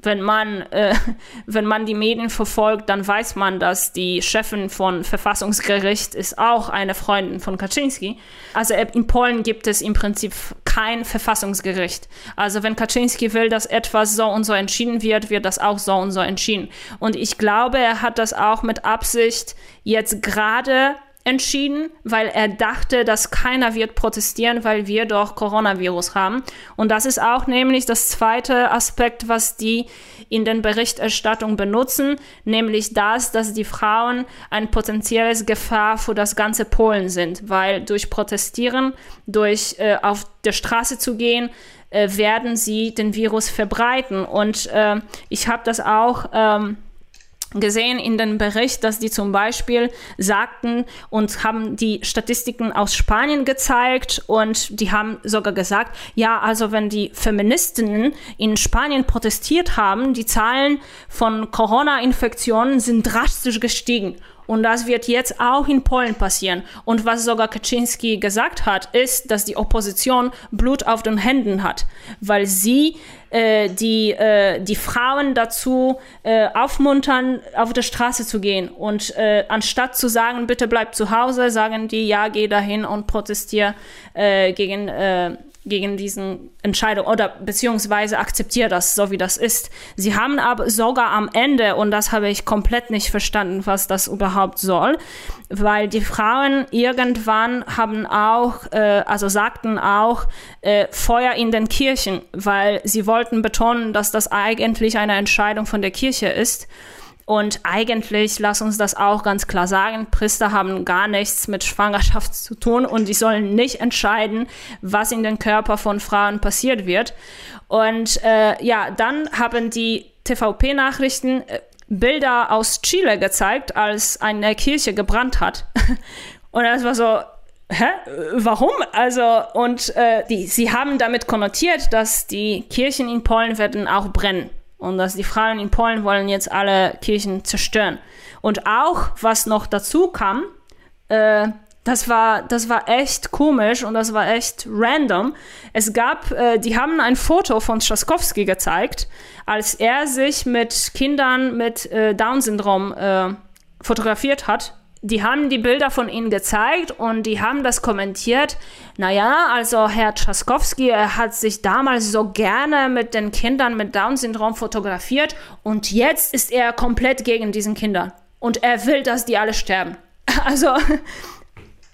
wenn man, äh, [LAUGHS] wenn man die Medien verfolgt, dann weiß man, dass die Chefin von Verfassungsgericht ist auch eine Freundin von Kaczynski. Also äh, in Polen gibt es im Prinzip kein Verfassungsgericht. Also wenn Kaczynski will, dass etwas so und so entschieden wird, wird das auch so und so entschieden. Und ich glaube, er hat das auch mit Absicht jetzt gerade entschieden, weil er dachte, dass keiner wird protestieren, weil wir doch Coronavirus haben. Und das ist auch nämlich das zweite Aspekt, was die in den Berichterstattungen benutzen, nämlich das, dass die Frauen ein potenzielles Gefahr für das ganze Polen sind, weil durch Protestieren, durch äh, auf der Straße zu gehen, äh, werden sie den Virus verbreiten. Und äh, ich habe das auch ähm, gesehen in dem Bericht, dass die zum Beispiel sagten und haben die Statistiken aus Spanien gezeigt und die haben sogar gesagt, ja, also wenn die Feministinnen in Spanien protestiert haben, die Zahlen von Corona-Infektionen sind drastisch gestiegen. Und das wird jetzt auch in Polen passieren. Und was sogar Kaczynski gesagt hat, ist, dass die Opposition Blut auf den Händen hat, weil sie äh, die, äh, die Frauen dazu äh, aufmuntern, auf der Straße zu gehen. Und äh, anstatt zu sagen, bitte bleib zu Hause, sagen die, ja, geh dahin und protestier äh, gegen äh, gegen diesen Entscheidung oder beziehungsweise akzeptiere das so wie das ist. Sie haben aber sogar am Ende, und das habe ich komplett nicht verstanden, was das überhaupt soll, weil die Frauen irgendwann haben auch, äh, also sagten auch, äh, Feuer in den Kirchen, weil sie wollten betonen, dass das eigentlich eine Entscheidung von der Kirche ist. Und eigentlich, lass uns das auch ganz klar sagen, Priester haben gar nichts mit Schwangerschaft zu tun und die sollen nicht entscheiden, was in den Körper von Frauen passiert wird. Und äh, ja, dann haben die TVP-Nachrichten äh, Bilder aus Chile gezeigt, als eine Kirche gebrannt hat. [LAUGHS] und das war so, hä, warum? Also, und äh, die, sie haben damit konnotiert, dass die Kirchen in Polen werden auch brennen und dass die Frauen in Polen wollen jetzt alle Kirchen zerstören. Und auch, was noch dazu kam, äh, das war, das war echt komisch und das war echt random. Es gab, äh, die haben ein Foto von Trzaskowski gezeigt, als er sich mit Kindern mit äh, Down-Syndrom äh, fotografiert hat die haben die Bilder von ihnen gezeigt und die haben das kommentiert. Naja, also Herr Trzaskowski, er hat sich damals so gerne mit den Kindern mit Down-Syndrom fotografiert und jetzt ist er komplett gegen diesen Kindern. Und er will, dass die alle sterben. [LAUGHS] Also,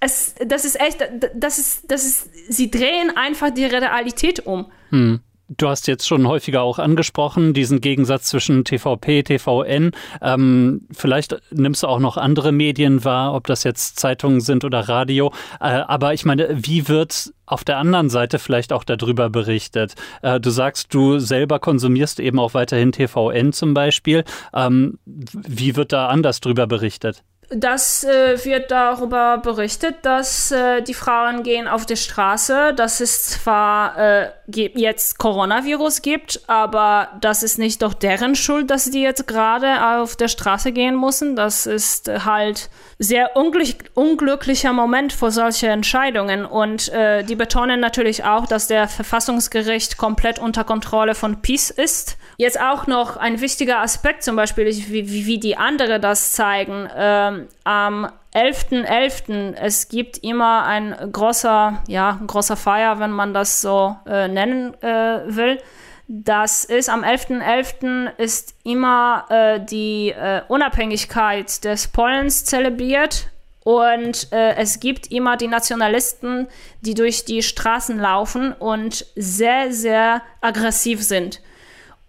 es, das ist echt, das ist, das ist, sie drehen einfach die Realität um. Hm. Du hast jetzt schon häufiger auch angesprochen, diesen Gegensatz zwischen TVP, TVN. Ähm, vielleicht nimmst du auch noch andere Medien wahr, ob das jetzt Zeitungen sind oder Radio. Äh, aber ich meine, wie wird auf der anderen Seite vielleicht auch darüber berichtet? Äh, du sagst, du selber konsumierst eben auch weiterhin TVN zum Beispiel. Ähm, wie wird da anders drüber berichtet? Das äh, wird darüber berichtet, dass äh, die Frauen gehen auf die Straße, dass es zwar äh, jetzt Coronavirus gibt, aber das ist nicht doch deren Schuld, dass die jetzt gerade auf der Straße gehen müssen. Das ist halt sehr unglück unglücklicher Moment für solche Entscheidungen. Und äh, die betonen natürlich auch, dass der Verfassungsgericht komplett unter Kontrolle von PiS ist. Jetzt auch noch ein wichtiger Aspekt, zum Beispiel, wie, wie die andere das zeigen. Ähm, am 11.11. .11. es gibt immer ein großer, ja, großer Feier, wenn man das so äh, nennen äh, will. Das ist am 11.11. .11. ist immer äh, die äh, Unabhängigkeit des Polens zelebriert und äh, es gibt immer die Nationalisten, die durch die Straßen laufen und sehr, sehr aggressiv sind.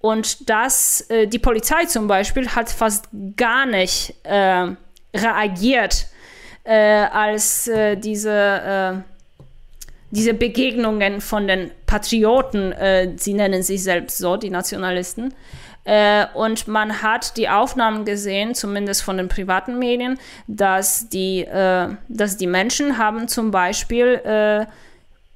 Und das, äh, die Polizei zum Beispiel hat fast gar nicht äh, reagiert, äh, als äh, diese, äh, diese Begegnungen von den Patrioten, äh, sie nennen sich selbst so, die Nationalisten, und man hat die Aufnahmen gesehen, zumindest von den privaten Medien, dass die, dass die Menschen haben zum Beispiel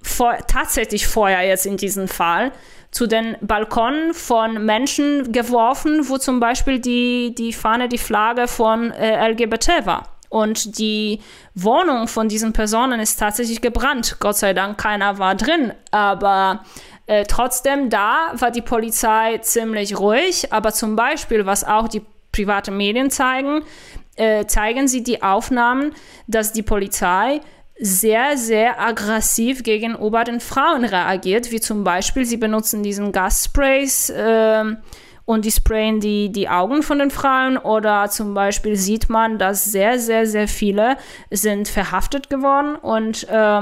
vor, tatsächlich vorher jetzt in diesem Fall zu den Balkonen von Menschen geworfen, wo zum Beispiel die, die Fahne, die Flagge von äh, LGBT war. Und die Wohnung von diesen Personen ist tatsächlich gebrannt. Gott sei Dank, keiner war drin. Aber äh, trotzdem, da war die Polizei ziemlich ruhig. Aber zum Beispiel, was auch die privaten Medien zeigen, äh, zeigen sie die Aufnahmen, dass die Polizei sehr, sehr aggressiv gegenüber den Frauen reagiert, wie zum Beispiel, sie benutzen diesen Gassprays äh, und die sprayen die, die Augen von den Frauen oder zum Beispiel sieht man, dass sehr, sehr, sehr viele sind verhaftet geworden und äh,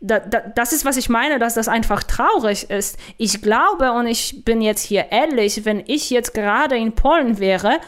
da, da, das ist, was ich meine, dass das einfach traurig ist. Ich glaube, und ich bin jetzt hier ehrlich, wenn ich jetzt gerade in Polen wäre,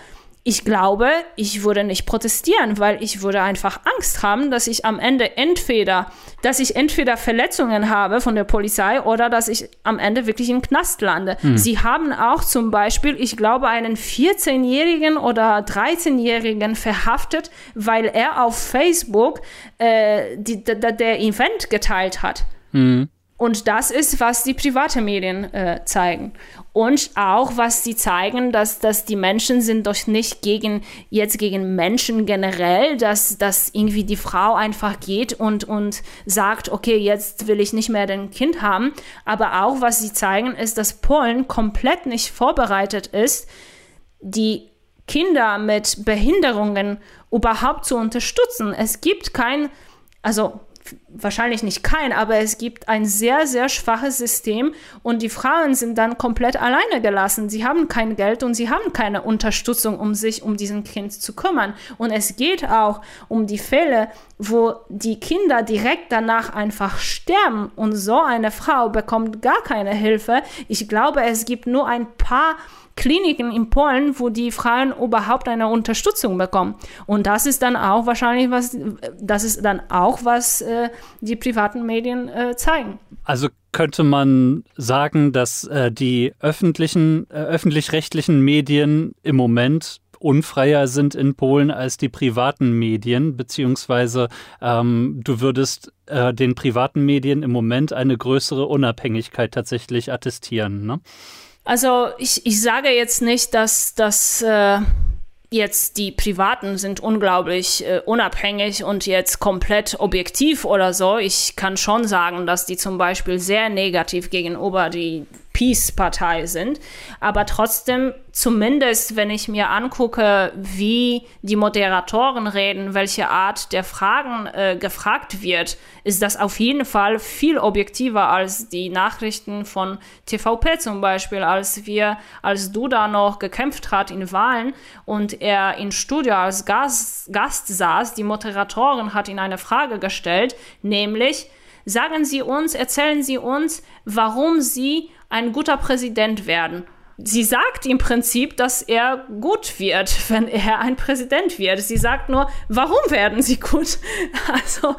ich glaube, ich würde nicht protestieren, weil ich würde einfach Angst haben, dass ich am Ende entweder, dass ich entweder Verletzungen habe von der Polizei oder dass ich am Ende wirklich im Knast lande. Hm. Sie haben auch zum Beispiel, ich glaube, einen 14-Jährigen oder 13-Jährigen verhaftet, weil er auf Facebook äh, die, der, Event geteilt hat. Hm. Und das ist, was die privaten Medien äh, zeigen. Und auch, was sie zeigen, dass, dass die Menschen sind doch nicht gegen, jetzt gegen Menschen generell, dass, dass irgendwie die Frau einfach geht und, und sagt, okay, jetzt will ich nicht mehr den Kind haben. Aber auch, was sie zeigen, ist, dass Polen komplett nicht vorbereitet ist, die Kinder mit Behinderungen überhaupt zu unterstützen. Es gibt kein, also wahrscheinlich nicht kein, aber es gibt ein sehr, sehr schwaches System und die Frauen sind dann komplett alleine gelassen. Sie haben kein Geld und sie haben keine Unterstützung, um sich um diesen Kind zu kümmern. Und es geht auch um die Fälle, wo die Kinder direkt danach einfach sterben und so eine Frau bekommt gar keine Hilfe. Ich glaube, es gibt nur ein paar Kliniken in Polen, wo die Frauen überhaupt eine Unterstützung bekommen. Und das ist dann auch wahrscheinlich was, das ist dann auch was äh, die privaten Medien äh, zeigen. Also könnte man sagen, dass äh, die öffentlichen, äh, öffentlich-rechtlichen Medien im Moment unfreier sind in Polen als die privaten Medien, beziehungsweise ähm, du würdest äh, den privaten Medien im Moment eine größere Unabhängigkeit tatsächlich attestieren. Ne? Also ich, ich sage jetzt nicht, dass das äh, jetzt die Privaten sind unglaublich äh, unabhängig und jetzt komplett objektiv oder so. Ich kann schon sagen, dass die zum Beispiel sehr negativ gegenüber die Peace-Partei sind. Aber trotzdem, zumindest wenn ich mir angucke, wie die Moderatoren reden, welche Art der Fragen äh, gefragt wird, ist das auf jeden Fall viel objektiver als die Nachrichten von TVP zum Beispiel, als wir, als Duda noch gekämpft hat in Wahlen und er in Studio als Gast, Gast saß. Die Moderatorin hat ihn eine Frage gestellt, nämlich, Sagen Sie uns, erzählen Sie uns, warum Sie ein guter Präsident werden. Sie sagt im Prinzip, dass er gut wird, [LAUGHS] wenn er ein Präsident wird. Sie sagt nur, warum werden sie gut? [LAUGHS] Also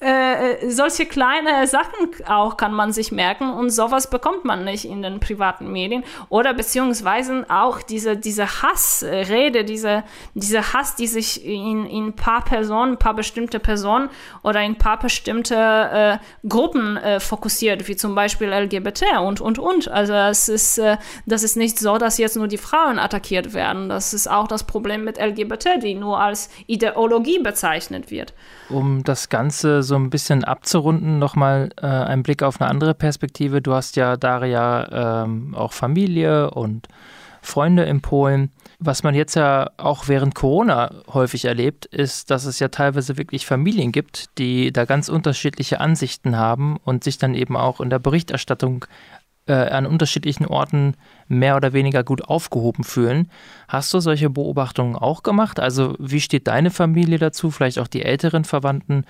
äh, solche kleine Sachen auch kann man sich merken und sowas bekommt man nicht in den privaten Medien oder beziehungsweise auch diese, diese Hassrede, diese, diese Hass, die sich in, in ein paar Personen, ein paar bestimmte Personen oder in ein paar bestimmte äh, Gruppen äh, fokussiert, wie zum Beispiel LGBT und, und, und. Also es ist, äh, das ist nicht so, dass jetzt nur die Frauen attackiert werden. Das ist auch das Problem mit LGBT, die nur als Ideologie bezeichnet wird. Um das Ganze so ein bisschen abzurunden, nochmal äh, ein Blick auf eine andere Perspektive. Du hast ja, Daria, ähm, auch Familie und Freunde in Polen. Was man jetzt ja auch während Corona häufig erlebt, ist, dass es ja teilweise wirklich Familien gibt, die da ganz unterschiedliche Ansichten haben und sich dann eben auch in der Berichterstattung äh, an unterschiedlichen Orten mehr oder weniger gut aufgehoben fühlen. Hast du solche Beobachtungen auch gemacht? Also wie steht deine Familie dazu, vielleicht auch die älteren Verwandten?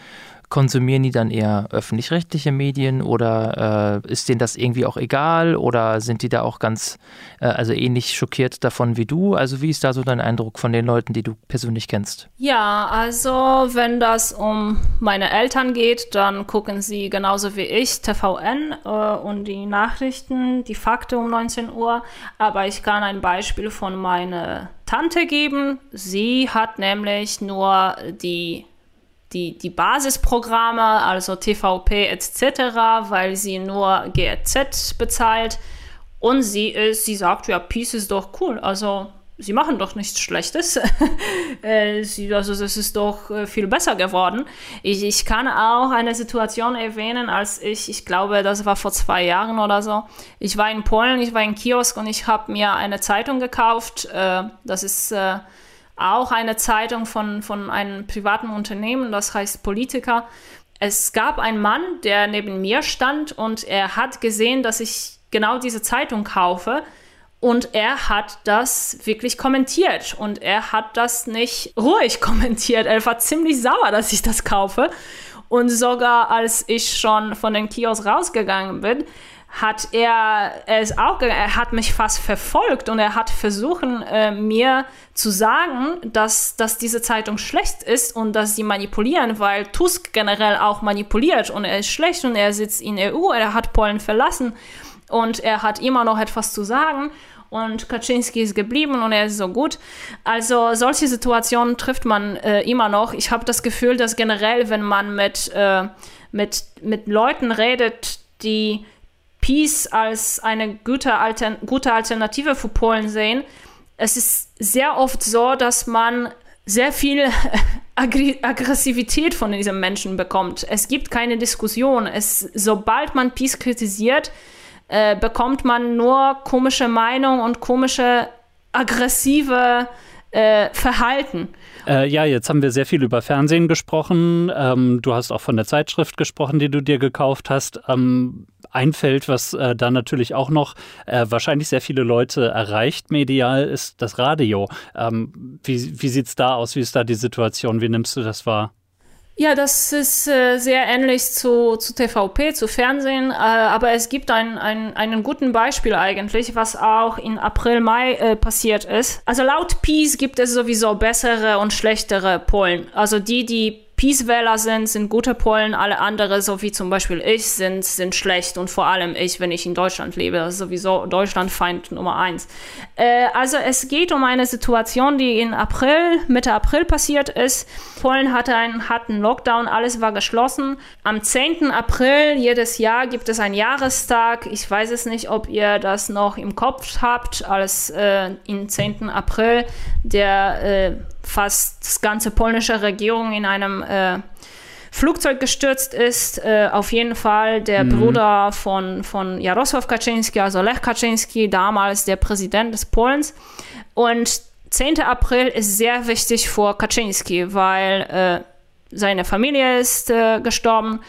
Konsumieren die dann eher öffentlich-rechtliche Medien oder äh, ist denen das irgendwie auch egal oder sind die da auch ganz, äh, also ähnlich schockiert davon wie du? Also wie ist da so dein Eindruck von den Leuten, die du persönlich kennst? Ja, also wenn das um meine Eltern geht, dann gucken sie genauso wie ich TVN äh, und die Nachrichten, die Fakten um 19 Uhr. Aber ich kann ein Beispiel von meiner Tante geben. Sie hat nämlich nur die die, die Basisprogramme, also TVP etc., weil sie nur GRZ bezahlt. Und sie ist, sie sagt, ja, Peace ist doch cool. Also sie machen doch nichts Schlechtes. [LAUGHS] Äh, sie, also es ist doch äh, viel besser geworden. Ich, ich kann auch eine Situation erwähnen, als ich, ich glaube, das war vor zwei Jahren oder so. Ich war in Polen, ich war in Kiosk und ich habe mir eine Zeitung gekauft. Äh, das ist auch eine Zeitung von, von einem privaten Unternehmen, das heißt Politiker. Es gab einen Mann, der neben mir stand und er hat gesehen, dass ich genau diese Zeitung kaufe. Und er hat das wirklich kommentiert. Und er hat das nicht ruhig [LAUGHS] kommentiert. Er war ziemlich sauer, dass ich das kaufe. Und sogar als ich schon von den Kiosk rausgegangen bin, hat er es auch, er hat mich fast verfolgt und er hat versucht, äh, mir zu sagen, dass, dass diese Zeitung schlecht ist und dass sie manipulieren, weil Tusk generell auch manipuliert und er ist schlecht und er sitzt in EU, er hat Polen verlassen und er hat immer noch etwas zu sagen und Kaczynski ist geblieben und er ist so gut. Also solche Situationen trifft man äh, immer noch. Ich habe das Gefühl, dass generell, wenn man mit, äh, mit, mit Leuten redet, die Peace als eine gute, Altern gute Alternative für Polen sehen. Es ist sehr oft so, dass man sehr viel [LAUGHS] Aggressivität von diesen Menschen bekommt. Es gibt keine Diskussion. Es, sobald man Peace kritisiert, äh, bekommt man nur komische Meinung und komische aggressive äh, Verhalten. Äh, ja, jetzt haben wir sehr viel über Fernsehen gesprochen. Ähm, du hast auch von der Zeitschrift gesprochen, die du dir gekauft hast. Ähm, ein Feld, was äh, da natürlich auch noch äh, wahrscheinlich sehr viele Leute erreicht medial, ist das Radio. Ähm, wie wie sieht es da aus? Wie ist da die Situation? Wie nimmst du das wahr? Ja, das ist äh, sehr ähnlich zu, zu TVP, zu Fernsehen, äh, aber es gibt ein, ein, einen guten Beispiel eigentlich, was auch in April, Mai äh, passiert ist. Also laut Peace gibt es sowieso bessere und schlechtere Polen. Also die, die Peace-Wähler sind, sind gute Polen, alle andere, so wie zum Beispiel ich, sind, sind schlecht und vor allem ich, wenn ich in Deutschland lebe, das ist sowieso Deutschlandfeind Nummer eins. Äh, also es geht um eine Situation, die in April, Mitte April passiert ist. Polen hatte einen harten Lockdown, alles war geschlossen. Am 10. April jedes Jahr gibt es einen Jahrestag. Ich weiß es nicht, ob ihr das noch im Kopf habt, als äh, im 10. April der äh, fast das ganze polnische Regierung in einem äh, Flugzeug gestürzt ist. Äh, auf jeden Fall der mhm. Bruder von, von Jarosław Kaczynski, also Lech Kaczynski, damals der Präsident des Polens. Und 10. April ist sehr wichtig für Kaczynski, weil äh, seine Familie ist äh, gestorben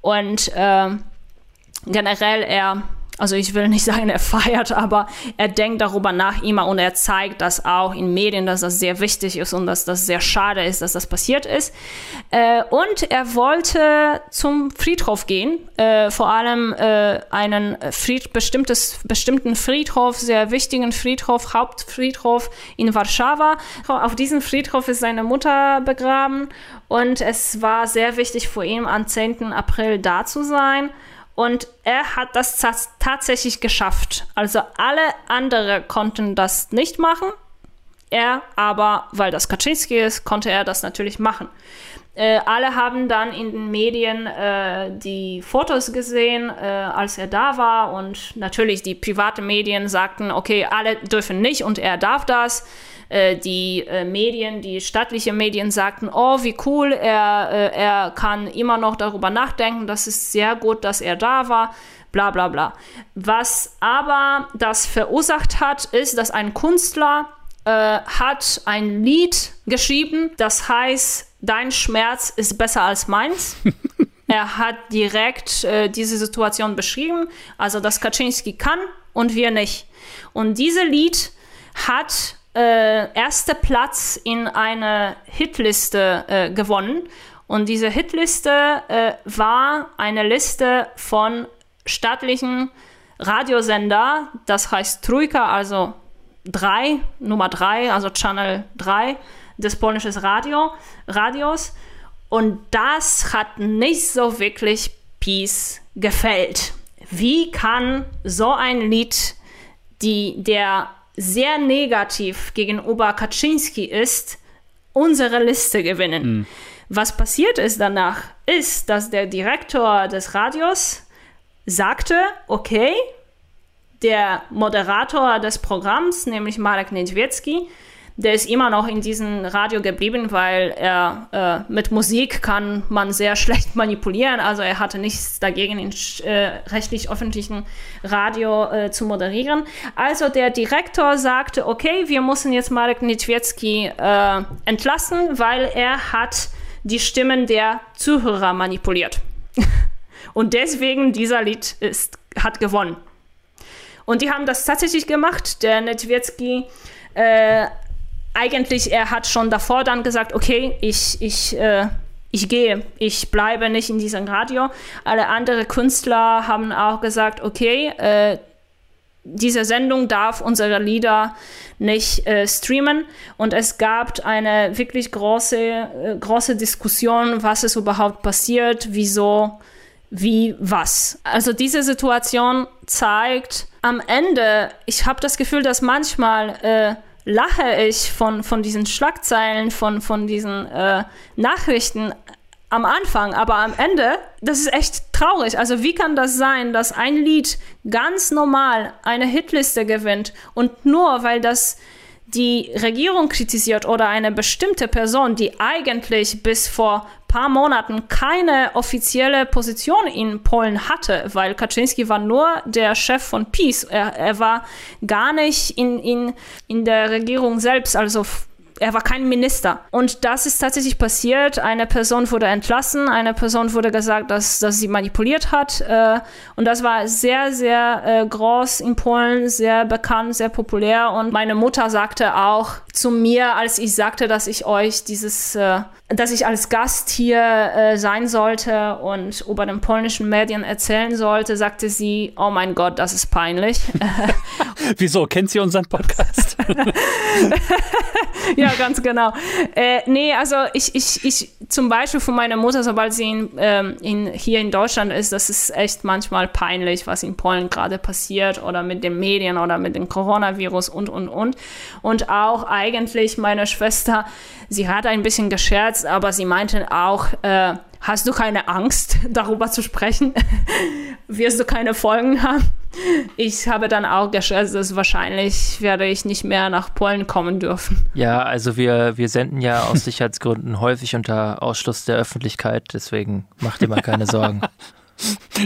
und äh, generell er also ich will nicht sagen, er feiert, aber er denkt darüber nach immer und er zeigt das auch in Medien, dass das sehr wichtig ist und dass das sehr schade ist, dass das passiert ist. Äh, und er wollte zum Friedhof gehen, äh, vor allem äh, einen Fried, bestimmtes, bestimmten Friedhof, sehr wichtigen Friedhof, Hauptfriedhof in Warschau. Auf diesem Friedhof ist seine Mutter begraben und es war sehr wichtig für ihn, am 10. April da zu sein. Und er hat das tatsächlich geschafft. Also alle anderen konnten das nicht machen. Er aber, weil das Kaczynski ist, konnte er das natürlich machen. Äh, alle haben dann in den Medien äh, die Fotos gesehen, äh, als er da war. Und natürlich die privaten Medien sagten, okay, alle dürfen nicht und er darf das. Äh, die äh, Medien, die staatlichen Medien sagten, oh, wie cool, er, äh, er kann immer noch darüber nachdenken, das ist sehr gut, dass er da war, bla bla bla. Was aber das verursacht hat, ist, dass ein Künstler äh, hat ein Lied geschrieben, das heißt, dein Schmerz ist besser als meins. [LAUGHS] er hat direkt äh, diese Situation beschrieben, also dass Kaczynski kann und wir nicht. Und dieses Lied hat äh, erster Platz in einer Hitliste äh, gewonnen. Und diese Hitliste äh, war eine Liste von staatlichen Radiosender, das heißt Trójka, also 3, Nummer 3, also Channel 3 des polnischen Radio, Radios. Und das hat nicht so wirklich Peace gefällt. Wie kann so ein Lied, die, der sehr negativ gegenüber Kaczynski ist, unsere Liste gewinnen? Mhm. Was passiert ist danach, ist, dass der Direktor des Radios sagte, okay, der Moderator des Programms, nämlich Marek Niedźwiecki, der ist immer noch in diesem Radio geblieben, weil er äh, mit Musik kann man sehr [LAUGHS] schlecht manipulieren. Also er hatte nichts dagegen, in äh, rechtlich öffentlichen Radio äh, zu moderieren. Also der Direktor sagte, okay, wir müssen jetzt Marek Niedźwiecki äh, entlassen, weil er hat die Stimmen der Zuhörer manipuliert. [LAUGHS] Und deswegen dieser Lied ist, hat gewonnen. Und die haben das tatsächlich gemacht. Der Netwiecki, äh, eigentlich, er hat schon davor dann gesagt, okay, ich, ich, äh, ich gehe, ich bleibe nicht in diesem Radio. Alle anderen Künstler haben auch gesagt, okay, äh, diese Sendung darf unsere Lieder nicht äh, streamen. Und es gab eine wirklich große, äh, große Diskussion, was ist überhaupt passiert, wieso, wie, was. Also diese Situation zeigt am Ende, ich habe das Gefühl, dass manchmal äh, lache ich von, von diesen Schlagzeilen, von, von diesen äh, Nachrichten am Anfang, aber am Ende, das ist echt traurig. Also wie kann das sein, dass ein Lied ganz normal eine Hitliste gewinnt und nur weil das die Regierung kritisiert oder eine bestimmte Person, die eigentlich bis vor paar Monaten keine offizielle Position in Polen hatte, weil Kaczynski war nur der Chef von PiS. Er, er war gar nicht in, in, in der Regierung selbst, also er war kein Minister. Und das ist tatsächlich passiert. Eine Person wurde entlassen, eine Person wurde gesagt, dass, dass sie manipuliert hat. Äh, und das war sehr, sehr äh, groß in Polen, sehr bekannt, sehr populär. Und meine Mutter sagte auch zu mir, als ich sagte, dass ich euch dieses, äh, dass ich als Gast hier äh, sein sollte und über den polnischen Medien erzählen sollte, sagte sie, oh mein Gott, das ist peinlich. [LAUGHS] [LAUGHS] Wieso? Kennt sie unseren Podcast? [LAUGHS] ja, ganz genau. Äh, nee, also ich, ich, ich zum Beispiel von meiner Mutter, sobald sie in, ähm, in, hier in Deutschland ist, das ist echt manchmal peinlich, was in Polen gerade passiert oder mit den Medien oder mit dem Coronavirus und, und, und. Und auch eigentlich meine Schwester, sie hat ein bisschen gescherzt, aber sie meinte auch, äh, hast du keine Angst, [LAUGHS] darüber zu sprechen? [LAUGHS] Wirst du keine Folgen haben? Ich habe dann auch geschätzt, dass wahrscheinlich werde ich nicht mehr nach Polen kommen dürfen. Ja, also wir, wir senden ja aus [LAUGHS] Sicherheitsgründen häufig unter Ausschluss der Öffentlichkeit, deswegen mach dir mal keine Sorgen.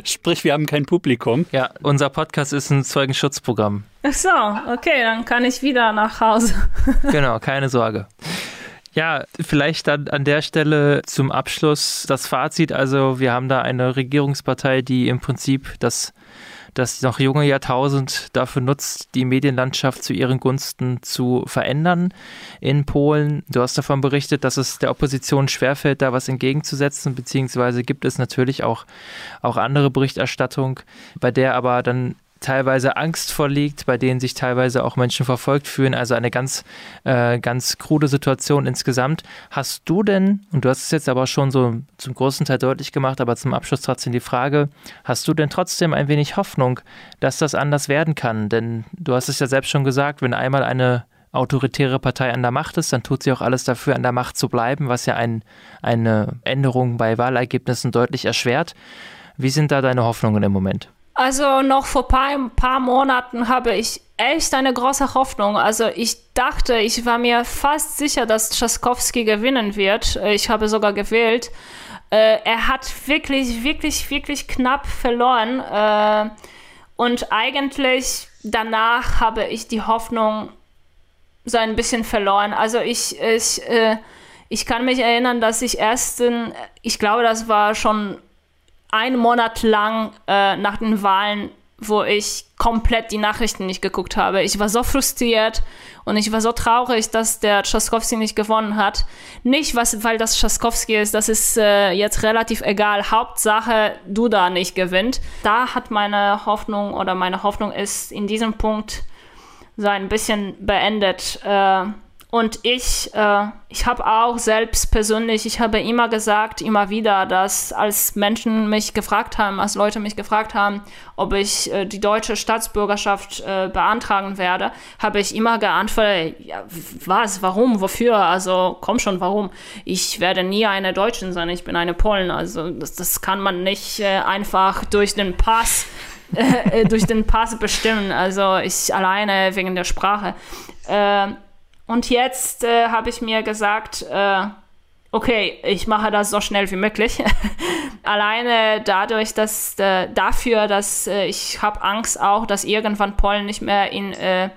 Sprich, wir haben kein Publikum. Ja, unser Podcast ist ein Zeugenschutzprogramm. Ach so, okay, dann kann ich wieder nach Hause. [LAUGHS] genau, keine Sorge. Ja, vielleicht dann an der Stelle zum Abschluss das Fazit. Also wir haben da eine Regierungspartei, die im Prinzip das, das noch junge Jahrtausend dafür nutzt, die Medienlandschaft zu ihren Gunsten zu verändern in Polen. Du hast davon berichtet, dass es der Opposition schwerfällt, da was entgegenzusetzen, beziehungsweise gibt es natürlich auch, auch andere Berichterstattung, bei der aber dann teilweise Angst vorliegt, bei denen sich teilweise auch Menschen verfolgt fühlen. Also eine ganz, äh, ganz krude Situation insgesamt. Hast du denn, und du hast es jetzt aber schon so zum großen Teil deutlich gemacht, aber zum Abschluss trotzdem die Frage, hast du denn trotzdem ein wenig Hoffnung, dass das anders werden kann? Denn du hast es ja selbst schon gesagt, wenn einmal eine autoritäre Partei an der Macht ist, dann tut sie auch alles dafür, an der Macht zu bleiben, was ja ein, eine Änderung bei Wahlergebnissen deutlich erschwert. Wie sind da deine Hoffnungen im Moment? Also noch vor ein paar, Monaten habe ich echt eine große Hoffnung. Also ich dachte, ich war mir fast sicher, dass Trzaskowski gewinnen wird. Ich habe sogar gewählt. Äh, er hat wirklich, wirklich, wirklich knapp verloren. Äh, und eigentlich danach habe ich die Hoffnung so ein bisschen verloren. Also ich, ich, äh, ich kann mich erinnern, dass ich erst, in, ich glaube, das war schon ein Monat lang äh, nach den Wahlen wo ich komplett die Nachrichten nicht geguckt habe. Ich war so frustriert und ich war so traurig, dass der Trzaskowski nicht gewonnen hat. Nicht, was, weil das Trzaskowski ist, das ist äh, jetzt relativ egal. Hauptsache, Duda nicht gewinnt. Da hat meine Hoffnung oder meine Hoffnung ist in diesem Punkt so ein bisschen beendet. Äh, und ich, äh, ich habe auch selbst persönlich, ich habe immer gesagt, immer wieder, dass als Menschen mich gefragt haben, als Leute mich gefragt haben, ob ich äh, die deutsche Staatsbürgerschaft äh, beantragen werde, habe ich immer geantwortet, ja, was, warum, wofür? Also komm schon, warum? Ich werde nie eine Deutsche sein, ich bin eine Polin. Also das, das kann man nicht äh, einfach durch den Pass [LAUGHS] äh, durch den Pass bestimmen. Also ich alleine wegen der Sprache. Äh, und jetzt äh, habe ich mir gesagt, äh, okay, ich mache das so schnell wie möglich. [LAUGHS] Alleine dadurch, dass äh, dafür, dass äh, ich habe Angst auch, dass irgendwann Polen nicht mehr in äh,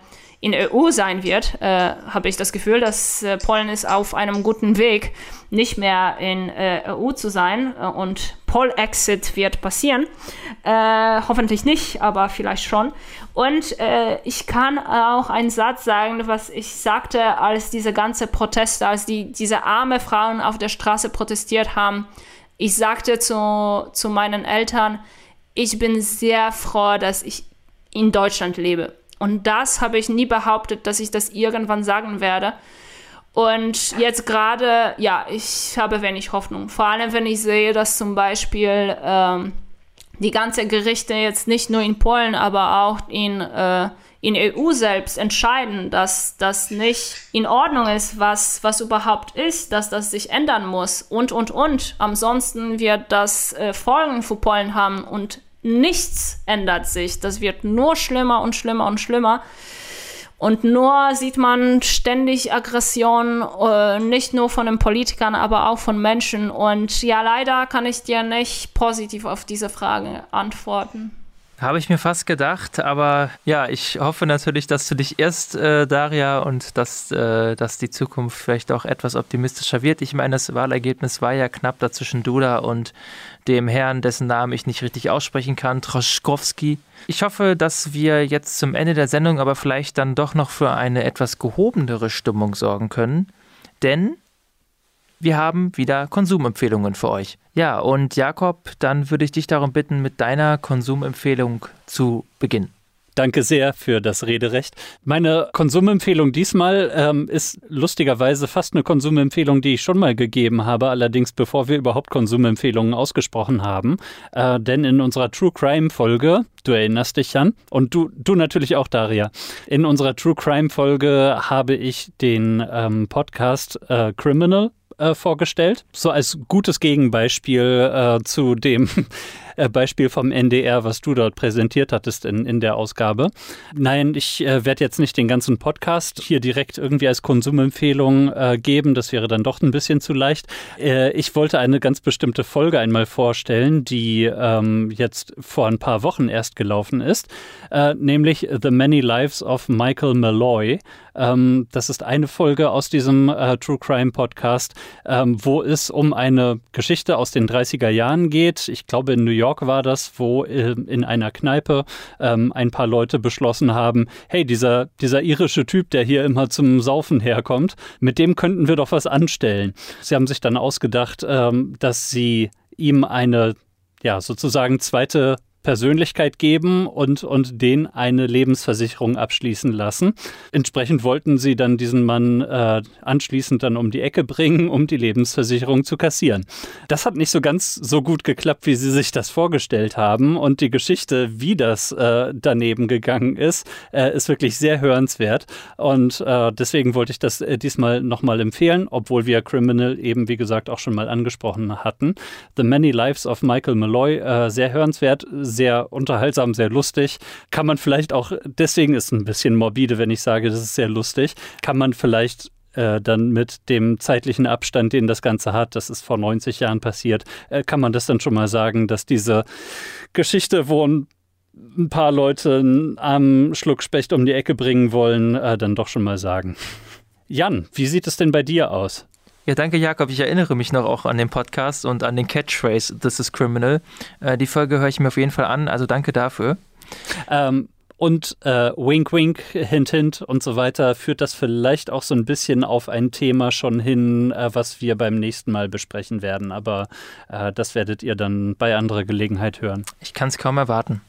in EU sein wird, äh, habe ich das Gefühl, dass äh, Polen ist auf einem guten Weg, nicht mehr in äh, EU zu sein äh, und Pol-Exit wird passieren. Äh, hoffentlich nicht, aber vielleicht schon. Und äh, ich kann auch einen Satz sagen, was ich sagte, als diese ganze Proteste, als die, diese arme Frauen auf der Straße protestiert haben. Ich sagte zu, zu meinen Eltern, ich bin sehr froh, dass ich in Deutschland lebe und das habe ich nie behauptet, dass ich das irgendwann sagen werde. Und jetzt gerade, ja, ich habe wenig Hoffnung. Vor allem, wenn ich sehe, dass zum Beispiel ähm, die ganzen Gerichte jetzt nicht nur in Polen, aber auch in, äh, in EU selbst entscheiden, dass das nicht in Ordnung ist, was, was überhaupt ist, dass das sich ändern muss und, und, und. Ansonsten wird das äh, Folgen für Polen haben und nichts ändert sich. Das wird nur schlimmer und schlimmer und schlimmer. Und nur sieht man ständig Aggression, äh, nicht nur von den Politikern, aber auch von Menschen. Und ja, leider kann ich dir nicht positiv auf diese Frage antworten. Habe ich mir fast gedacht, aber ja, ich hoffe natürlich, dass du dich erst, äh, Daria, und dass, äh, dass die Zukunft vielleicht auch etwas optimistischer wird. Ich meine, das Wahlergebnis war ja knapp dazwischen Duda und dem Herrn, dessen Namen ich nicht richtig aussprechen kann, Troschkowski. Ich hoffe, dass wir jetzt zum Ende der Sendung aber vielleicht dann doch noch für eine etwas gehobenere Stimmung sorgen können. Denn wir haben wieder Konsumempfehlungen für euch. Ja, und Jakob, dann würde ich dich darum bitten, mit deiner Konsumempfehlung zu beginnen. Danke sehr für das Rederecht. Meine Konsumempfehlung diesmal ähm, ist lustigerweise fast eine Konsumempfehlung, die ich schon mal gegeben habe, allerdings bevor wir überhaupt Konsumempfehlungen ausgesprochen haben. Äh, denn in unserer True Crime Folge, du erinnerst dich an, und du, du natürlich auch, Daria, in unserer True Crime Folge habe ich den ähm, Podcast äh, Criminal äh, vorgestellt, so als gutes Gegenbeispiel äh, zu dem [LAUGHS] Beispiel vom NDR, was du dort präsentiert hattest in, in der Ausgabe. Nein, ich äh, werde jetzt nicht den ganzen Podcast hier direkt irgendwie als Konsumempfehlung äh, geben. Das wäre dann doch ein bisschen zu leicht. Äh, ich wollte eine ganz bestimmte Folge einmal vorstellen, die ähm, jetzt vor ein paar Wochen erst gelaufen ist, äh, nämlich The Many Lives of Michael Malloy. Ähm, das ist eine Folge aus diesem äh, True Crime Podcast, ähm, wo es um eine Geschichte aus den 30er Jahren geht. Ich glaube, in New York York war das, wo äh, in einer Kneipe ähm, ein paar Leute beschlossen haben, hey, dieser, dieser irische Typ, der hier immer zum Saufen herkommt, mit dem könnten wir doch was anstellen. Sie haben sich dann ausgedacht, ähm, dass sie ihm eine ja, sozusagen zweite Persönlichkeit geben und, und den eine Lebensversicherung abschließen lassen. Entsprechend wollten sie dann diesen Mann äh, anschließend dann um die Ecke bringen, um die Lebensversicherung zu kassieren. Das hat nicht so ganz so gut geklappt, wie sie sich das vorgestellt haben. Und die Geschichte, wie das äh, daneben gegangen ist, äh, ist wirklich sehr hörenswert. Und äh, deswegen wollte ich das äh, diesmal nochmal empfehlen, obwohl wir Criminal eben, wie gesagt, auch schon mal angesprochen hatten. The Many Lives of Michael Malloy, äh, sehr hörenswert, sehr unterhaltsam, sehr lustig. Kann man vielleicht auch, deswegen ist es ein bisschen morbide, wenn ich sage, das ist sehr lustig, kann man vielleicht äh, dann mit dem zeitlichen Abstand, den das Ganze hat, das ist vor 90 Jahren passiert, äh, kann man das dann schon mal sagen, dass diese Geschichte, wo ein paar Leute einen armen Schluck Specht um die Ecke bringen wollen, äh, dann doch schon mal sagen. Jan, wie sieht es denn bei dir aus? Ja, danke Jakob. Ich erinnere mich noch auch an den Podcast und an den Catchphrase This is Criminal. Äh, die Folge höre ich mir auf jeden Fall an, also danke dafür. Ähm, und äh, Wink Wink, Hint Hint und so weiter führt das vielleicht auch so ein bisschen auf ein Thema schon hin, äh, was wir beim nächsten Mal besprechen werden. Aber äh, das werdet ihr dann bei anderer Gelegenheit hören. Ich kann es kaum erwarten.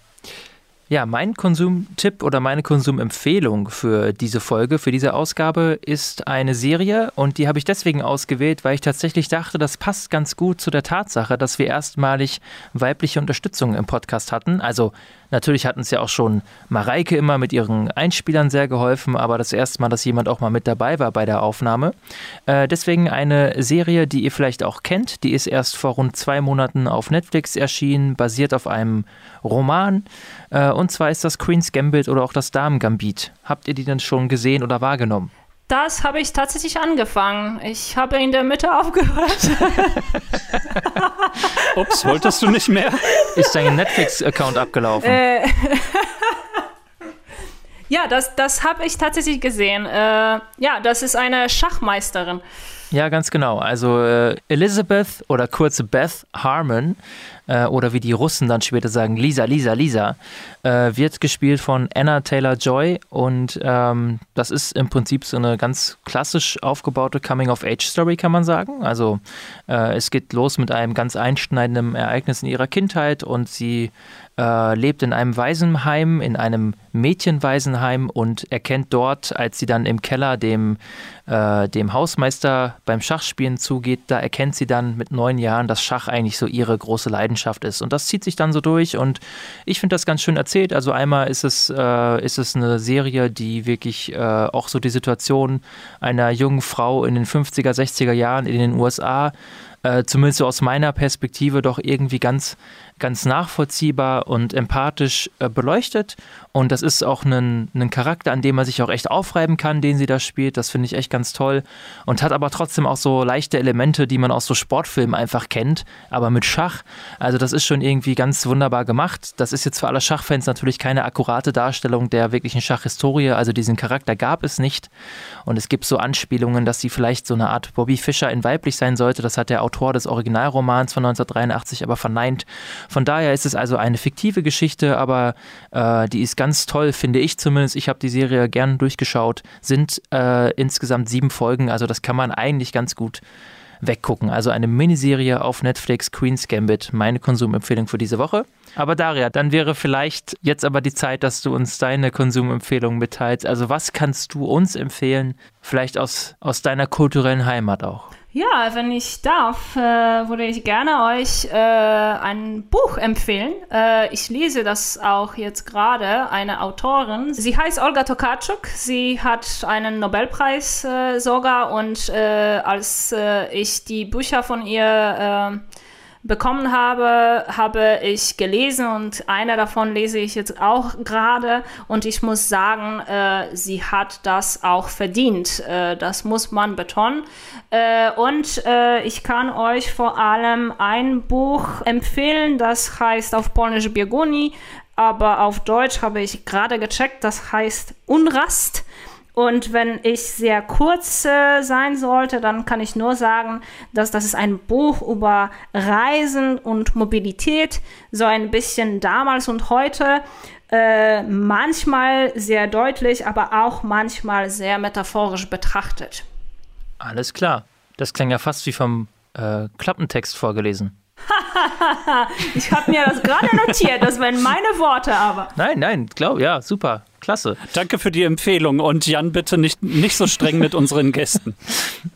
Ja, mein Konsumtipp oder meine Konsumempfehlung für diese Folge, für diese Ausgabe ist eine Serie und die habe ich deswegen ausgewählt, weil ich tatsächlich dachte, das passt ganz gut zu der Tatsache, dass wir erstmalig weibliche Unterstützung im Podcast hatten. Also Natürlich hatten es ja auch schon Mareike immer mit ihren Einspielern sehr geholfen, aber das erste Mal, dass jemand auch mal mit dabei war bei der Aufnahme. Äh, deswegen eine Serie, die ihr vielleicht auch kennt. Die ist erst vor rund zwei Monaten auf Netflix erschienen, basiert auf einem Roman. Äh, und zwar ist das Queen's Gambit oder auch das Damen Gambit. Habt ihr die denn schon gesehen oder wahrgenommen? Das habe ich tatsächlich angefangen. Ich habe in der Mitte [LAUGHS] aufgehört. Ups, wolltest du nicht mehr? Ist dein Netflix-Account abgelaufen? Äh, [LAUGHS] ja, das, das habe ich tatsächlich gesehen. Äh, ja, das ist eine Schachmeisterin. Ja, ganz genau. Also äh, Elizabeth oder kurze Beth Harmon äh, oder wie die Russen dann später sagen, Lisa, Lisa, Lisa, äh, wird gespielt von Anna Taylor-Joy und ähm, das ist im Prinzip so eine ganz klassisch aufgebaute Coming-of-Age-Story, kann man sagen. Also äh, es geht los mit einem ganz einschneidenden Ereignis in ihrer Kindheit und sie äh, lebt in einem Waisenheim, in einem Mädchenwaisenheim und erkennt dort, als sie dann im Keller dem, äh, dem Hausmeister beim Schachspielen zugeht, da erkennt sie dann mit neun Jahren, dass Schach eigentlich so ihre große Leidenschaft ist. Und das zieht sich dann so durch und ich finde das ganz schön erzählt. Also einmal ist es, äh, ist es eine Serie, die wirklich äh, auch so die Situation einer jungen Frau in den 50er, 60er Jahren in den USA äh, zumindest so aus meiner Perspektive doch irgendwie ganz ganz nachvollziehbar und empathisch äh, beleuchtet. Und das ist auch ein, ein Charakter, an dem man sich auch echt aufreiben kann, den sie da spielt. Das finde ich echt ganz toll. Und hat aber trotzdem auch so leichte Elemente, die man aus so Sportfilmen einfach kennt, aber mit Schach. Also das ist schon irgendwie ganz wunderbar gemacht. Das ist jetzt für alle Schachfans natürlich keine akkurate Darstellung der wirklichen Schachhistorie. Also diesen Charakter gab es nicht. Und es gibt so Anspielungen, dass sie vielleicht so eine Art Bobby Fischer in weiblich sein sollte. Das hat der Autor des Originalromans von 1983 aber verneint. Von daher ist es also eine fiktive Geschichte, aber äh, die ist ganz toll, finde ich zumindest. Ich habe die Serie gern durchgeschaut. Sind äh, insgesamt sieben Folgen, also das kann man eigentlich ganz gut weggucken. Also eine Miniserie auf Netflix, Queen's Gambit, meine Konsumempfehlung für diese Woche. Aber Daria, dann wäre vielleicht jetzt aber die Zeit, dass du uns deine Konsumempfehlung mitteilst. Also was kannst du uns empfehlen, vielleicht aus, aus deiner kulturellen Heimat auch? Ja, wenn ich darf, äh, würde ich gerne euch äh, ein Buch empfehlen. Äh, ich lese das auch jetzt gerade, eine Autorin. Sie heißt Olga Tokarczuk. Sie hat einen Nobelpreis äh, sogar und äh, als äh, ich die Bücher von ihr bekommen habe, habe ich gelesen und einer davon lese ich jetzt auch gerade und ich muss sagen, äh, sie hat das auch verdient. Äh, das muss man betonen. Äh, und äh, ich kann euch vor allem ein Buch empfehlen, das heißt auf Polnisch Bierguni, aber auf Deutsch habe ich gerade gecheckt, das heißt Unrast. Und wenn ich sehr kurz äh, sein sollte, dann kann ich nur sagen, dass das ist ein Buch über Reisen und Mobilität, so ein bisschen damals und heute. Äh, manchmal sehr deutlich, aber auch manchmal sehr metaphorisch betrachtet. Alles klar. Das klang ja fast wie vom äh, Klappentext vorgelesen. [LAUGHS] ich habe mir das gerade notiert, das waren meine Worte aber. Nein, nein, glaub, ja, super. Klasse. Danke für die Empfehlung und Jan, bitte nicht, nicht so streng mit unseren Gästen. [LAUGHS]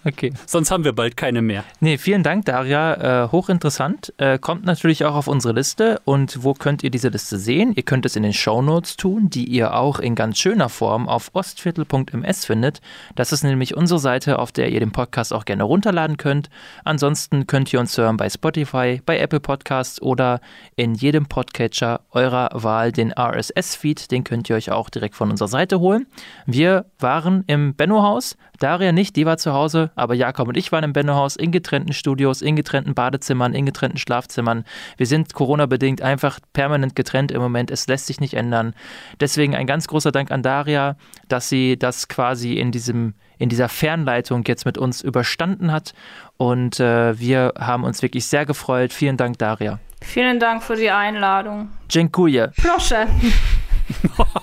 Okay. Sonst haben wir bald keine mehr. Nee, vielen Dank, Daria. Äh, hochinteressant. Äh, kommt natürlich auch auf unsere Liste. Und wo könnt ihr diese Liste sehen? Ihr könnt es in den Shownotes tun, die ihr auch in ganz schöner Form auf ostviertel.ms findet. Das ist nämlich unsere Seite, auf der ihr den Podcast auch gerne runterladen könnt. Ansonsten könnt ihr uns hören bei Spotify, bei Apple Podcasts oder in jedem Podcatcher eurer Wahl den RSS-Feed. Den könnt ihr euch auch direkt direkt von unserer Seite holen. Wir waren im Benno-Haus, Daria nicht, die war zu Hause, aber Jakob und ich waren im Benno-Haus in getrennten Studios, in getrennten Badezimmern, in getrennten Schlafzimmern. Wir sind Corona-bedingt einfach permanent getrennt im Moment. Es lässt sich nicht ändern. Deswegen ein ganz großer Dank an Daria, dass sie das quasi in diesem in dieser Fernleitung jetzt mit uns überstanden hat. Und äh, wir haben uns wirklich sehr gefreut. Vielen Dank, Daria. Vielen Dank für die Einladung. Dziękuję. Proszę. [LAUGHS]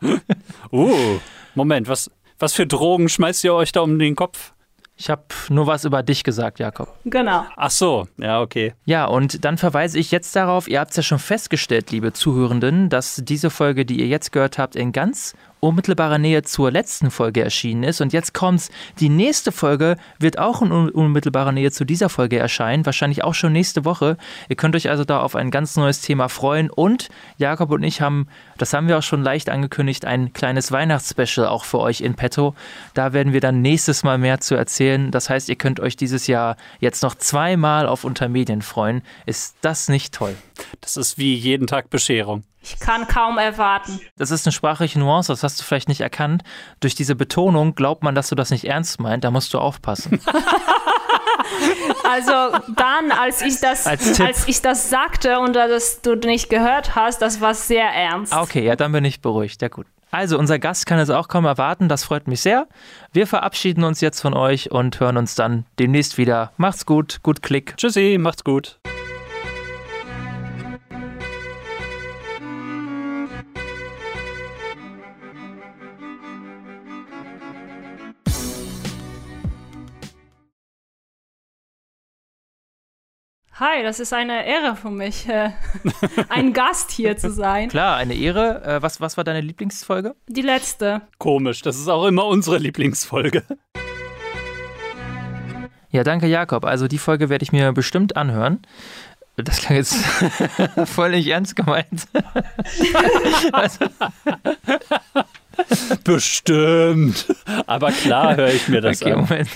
[LAUGHS] uh, Moment, was, was für Drogen schmeißt ihr euch da um den Kopf? Ich habe nur was über dich gesagt, Jakob. Genau. Ach so, ja, okay. Ja, und dann verweise ich jetzt darauf, ihr habt es ja schon festgestellt, liebe Zuhörenden, dass diese Folge, die ihr jetzt gehört habt, in ganz unmittelbarer Nähe zur letzten Folge erschienen ist. Und jetzt kommt's. Die nächste Folge wird auch in unmittelbarer Nähe zu dieser Folge erscheinen. Wahrscheinlich auch schon nächste Woche. Ihr könnt euch also da auf ein ganz neues Thema freuen. Und Jakob und ich haben, das haben wir auch schon leicht angekündigt, ein kleines Weihnachtsspecial auch für euch in petto. Da werden wir dann nächstes Mal mehr zu erzählen. Das heißt, ihr könnt euch dieses Jahr jetzt noch zweimal auf Untermedien freuen. Ist das nicht toll? Das ist wie jeden Tag Bescherung. Ich kann kaum erwarten. Das ist eine sprachliche Nuance, das hast du vielleicht nicht erkannt. Durch diese Betonung glaubt man, dass du das nicht ernst meint, da musst du aufpassen. [LAUGHS] [LAUGHS] Also dann, als ich das, als, als, ich das sagte und das du nicht gehört hast, das war sehr ernst. Ah, okay, ja, dann bin ich beruhigt. Ja gut. Also, unser Gast kann es auch kaum erwarten, das freut mich sehr. Wir verabschieden uns jetzt von euch und hören uns dann demnächst wieder. Macht's gut, gut Klick. Tschüssi, macht's gut. Hi, das ist eine Ehre für mich, äh, [LAUGHS] ein Gast hier zu sein. Klar, eine Ehre. Äh, was, was war deine Lieblingsfolge? Die letzte. Komisch, das ist auch immer unsere Lieblingsfolge. Ja, danke Jakob. Also die Folge werde ich mir bestimmt anhören. Das klang jetzt [LAUGHS] voll nicht ernst gemeint. [LAUGHS] also. Bestimmt. Aber klar höre ich mir das okay, an. Moment.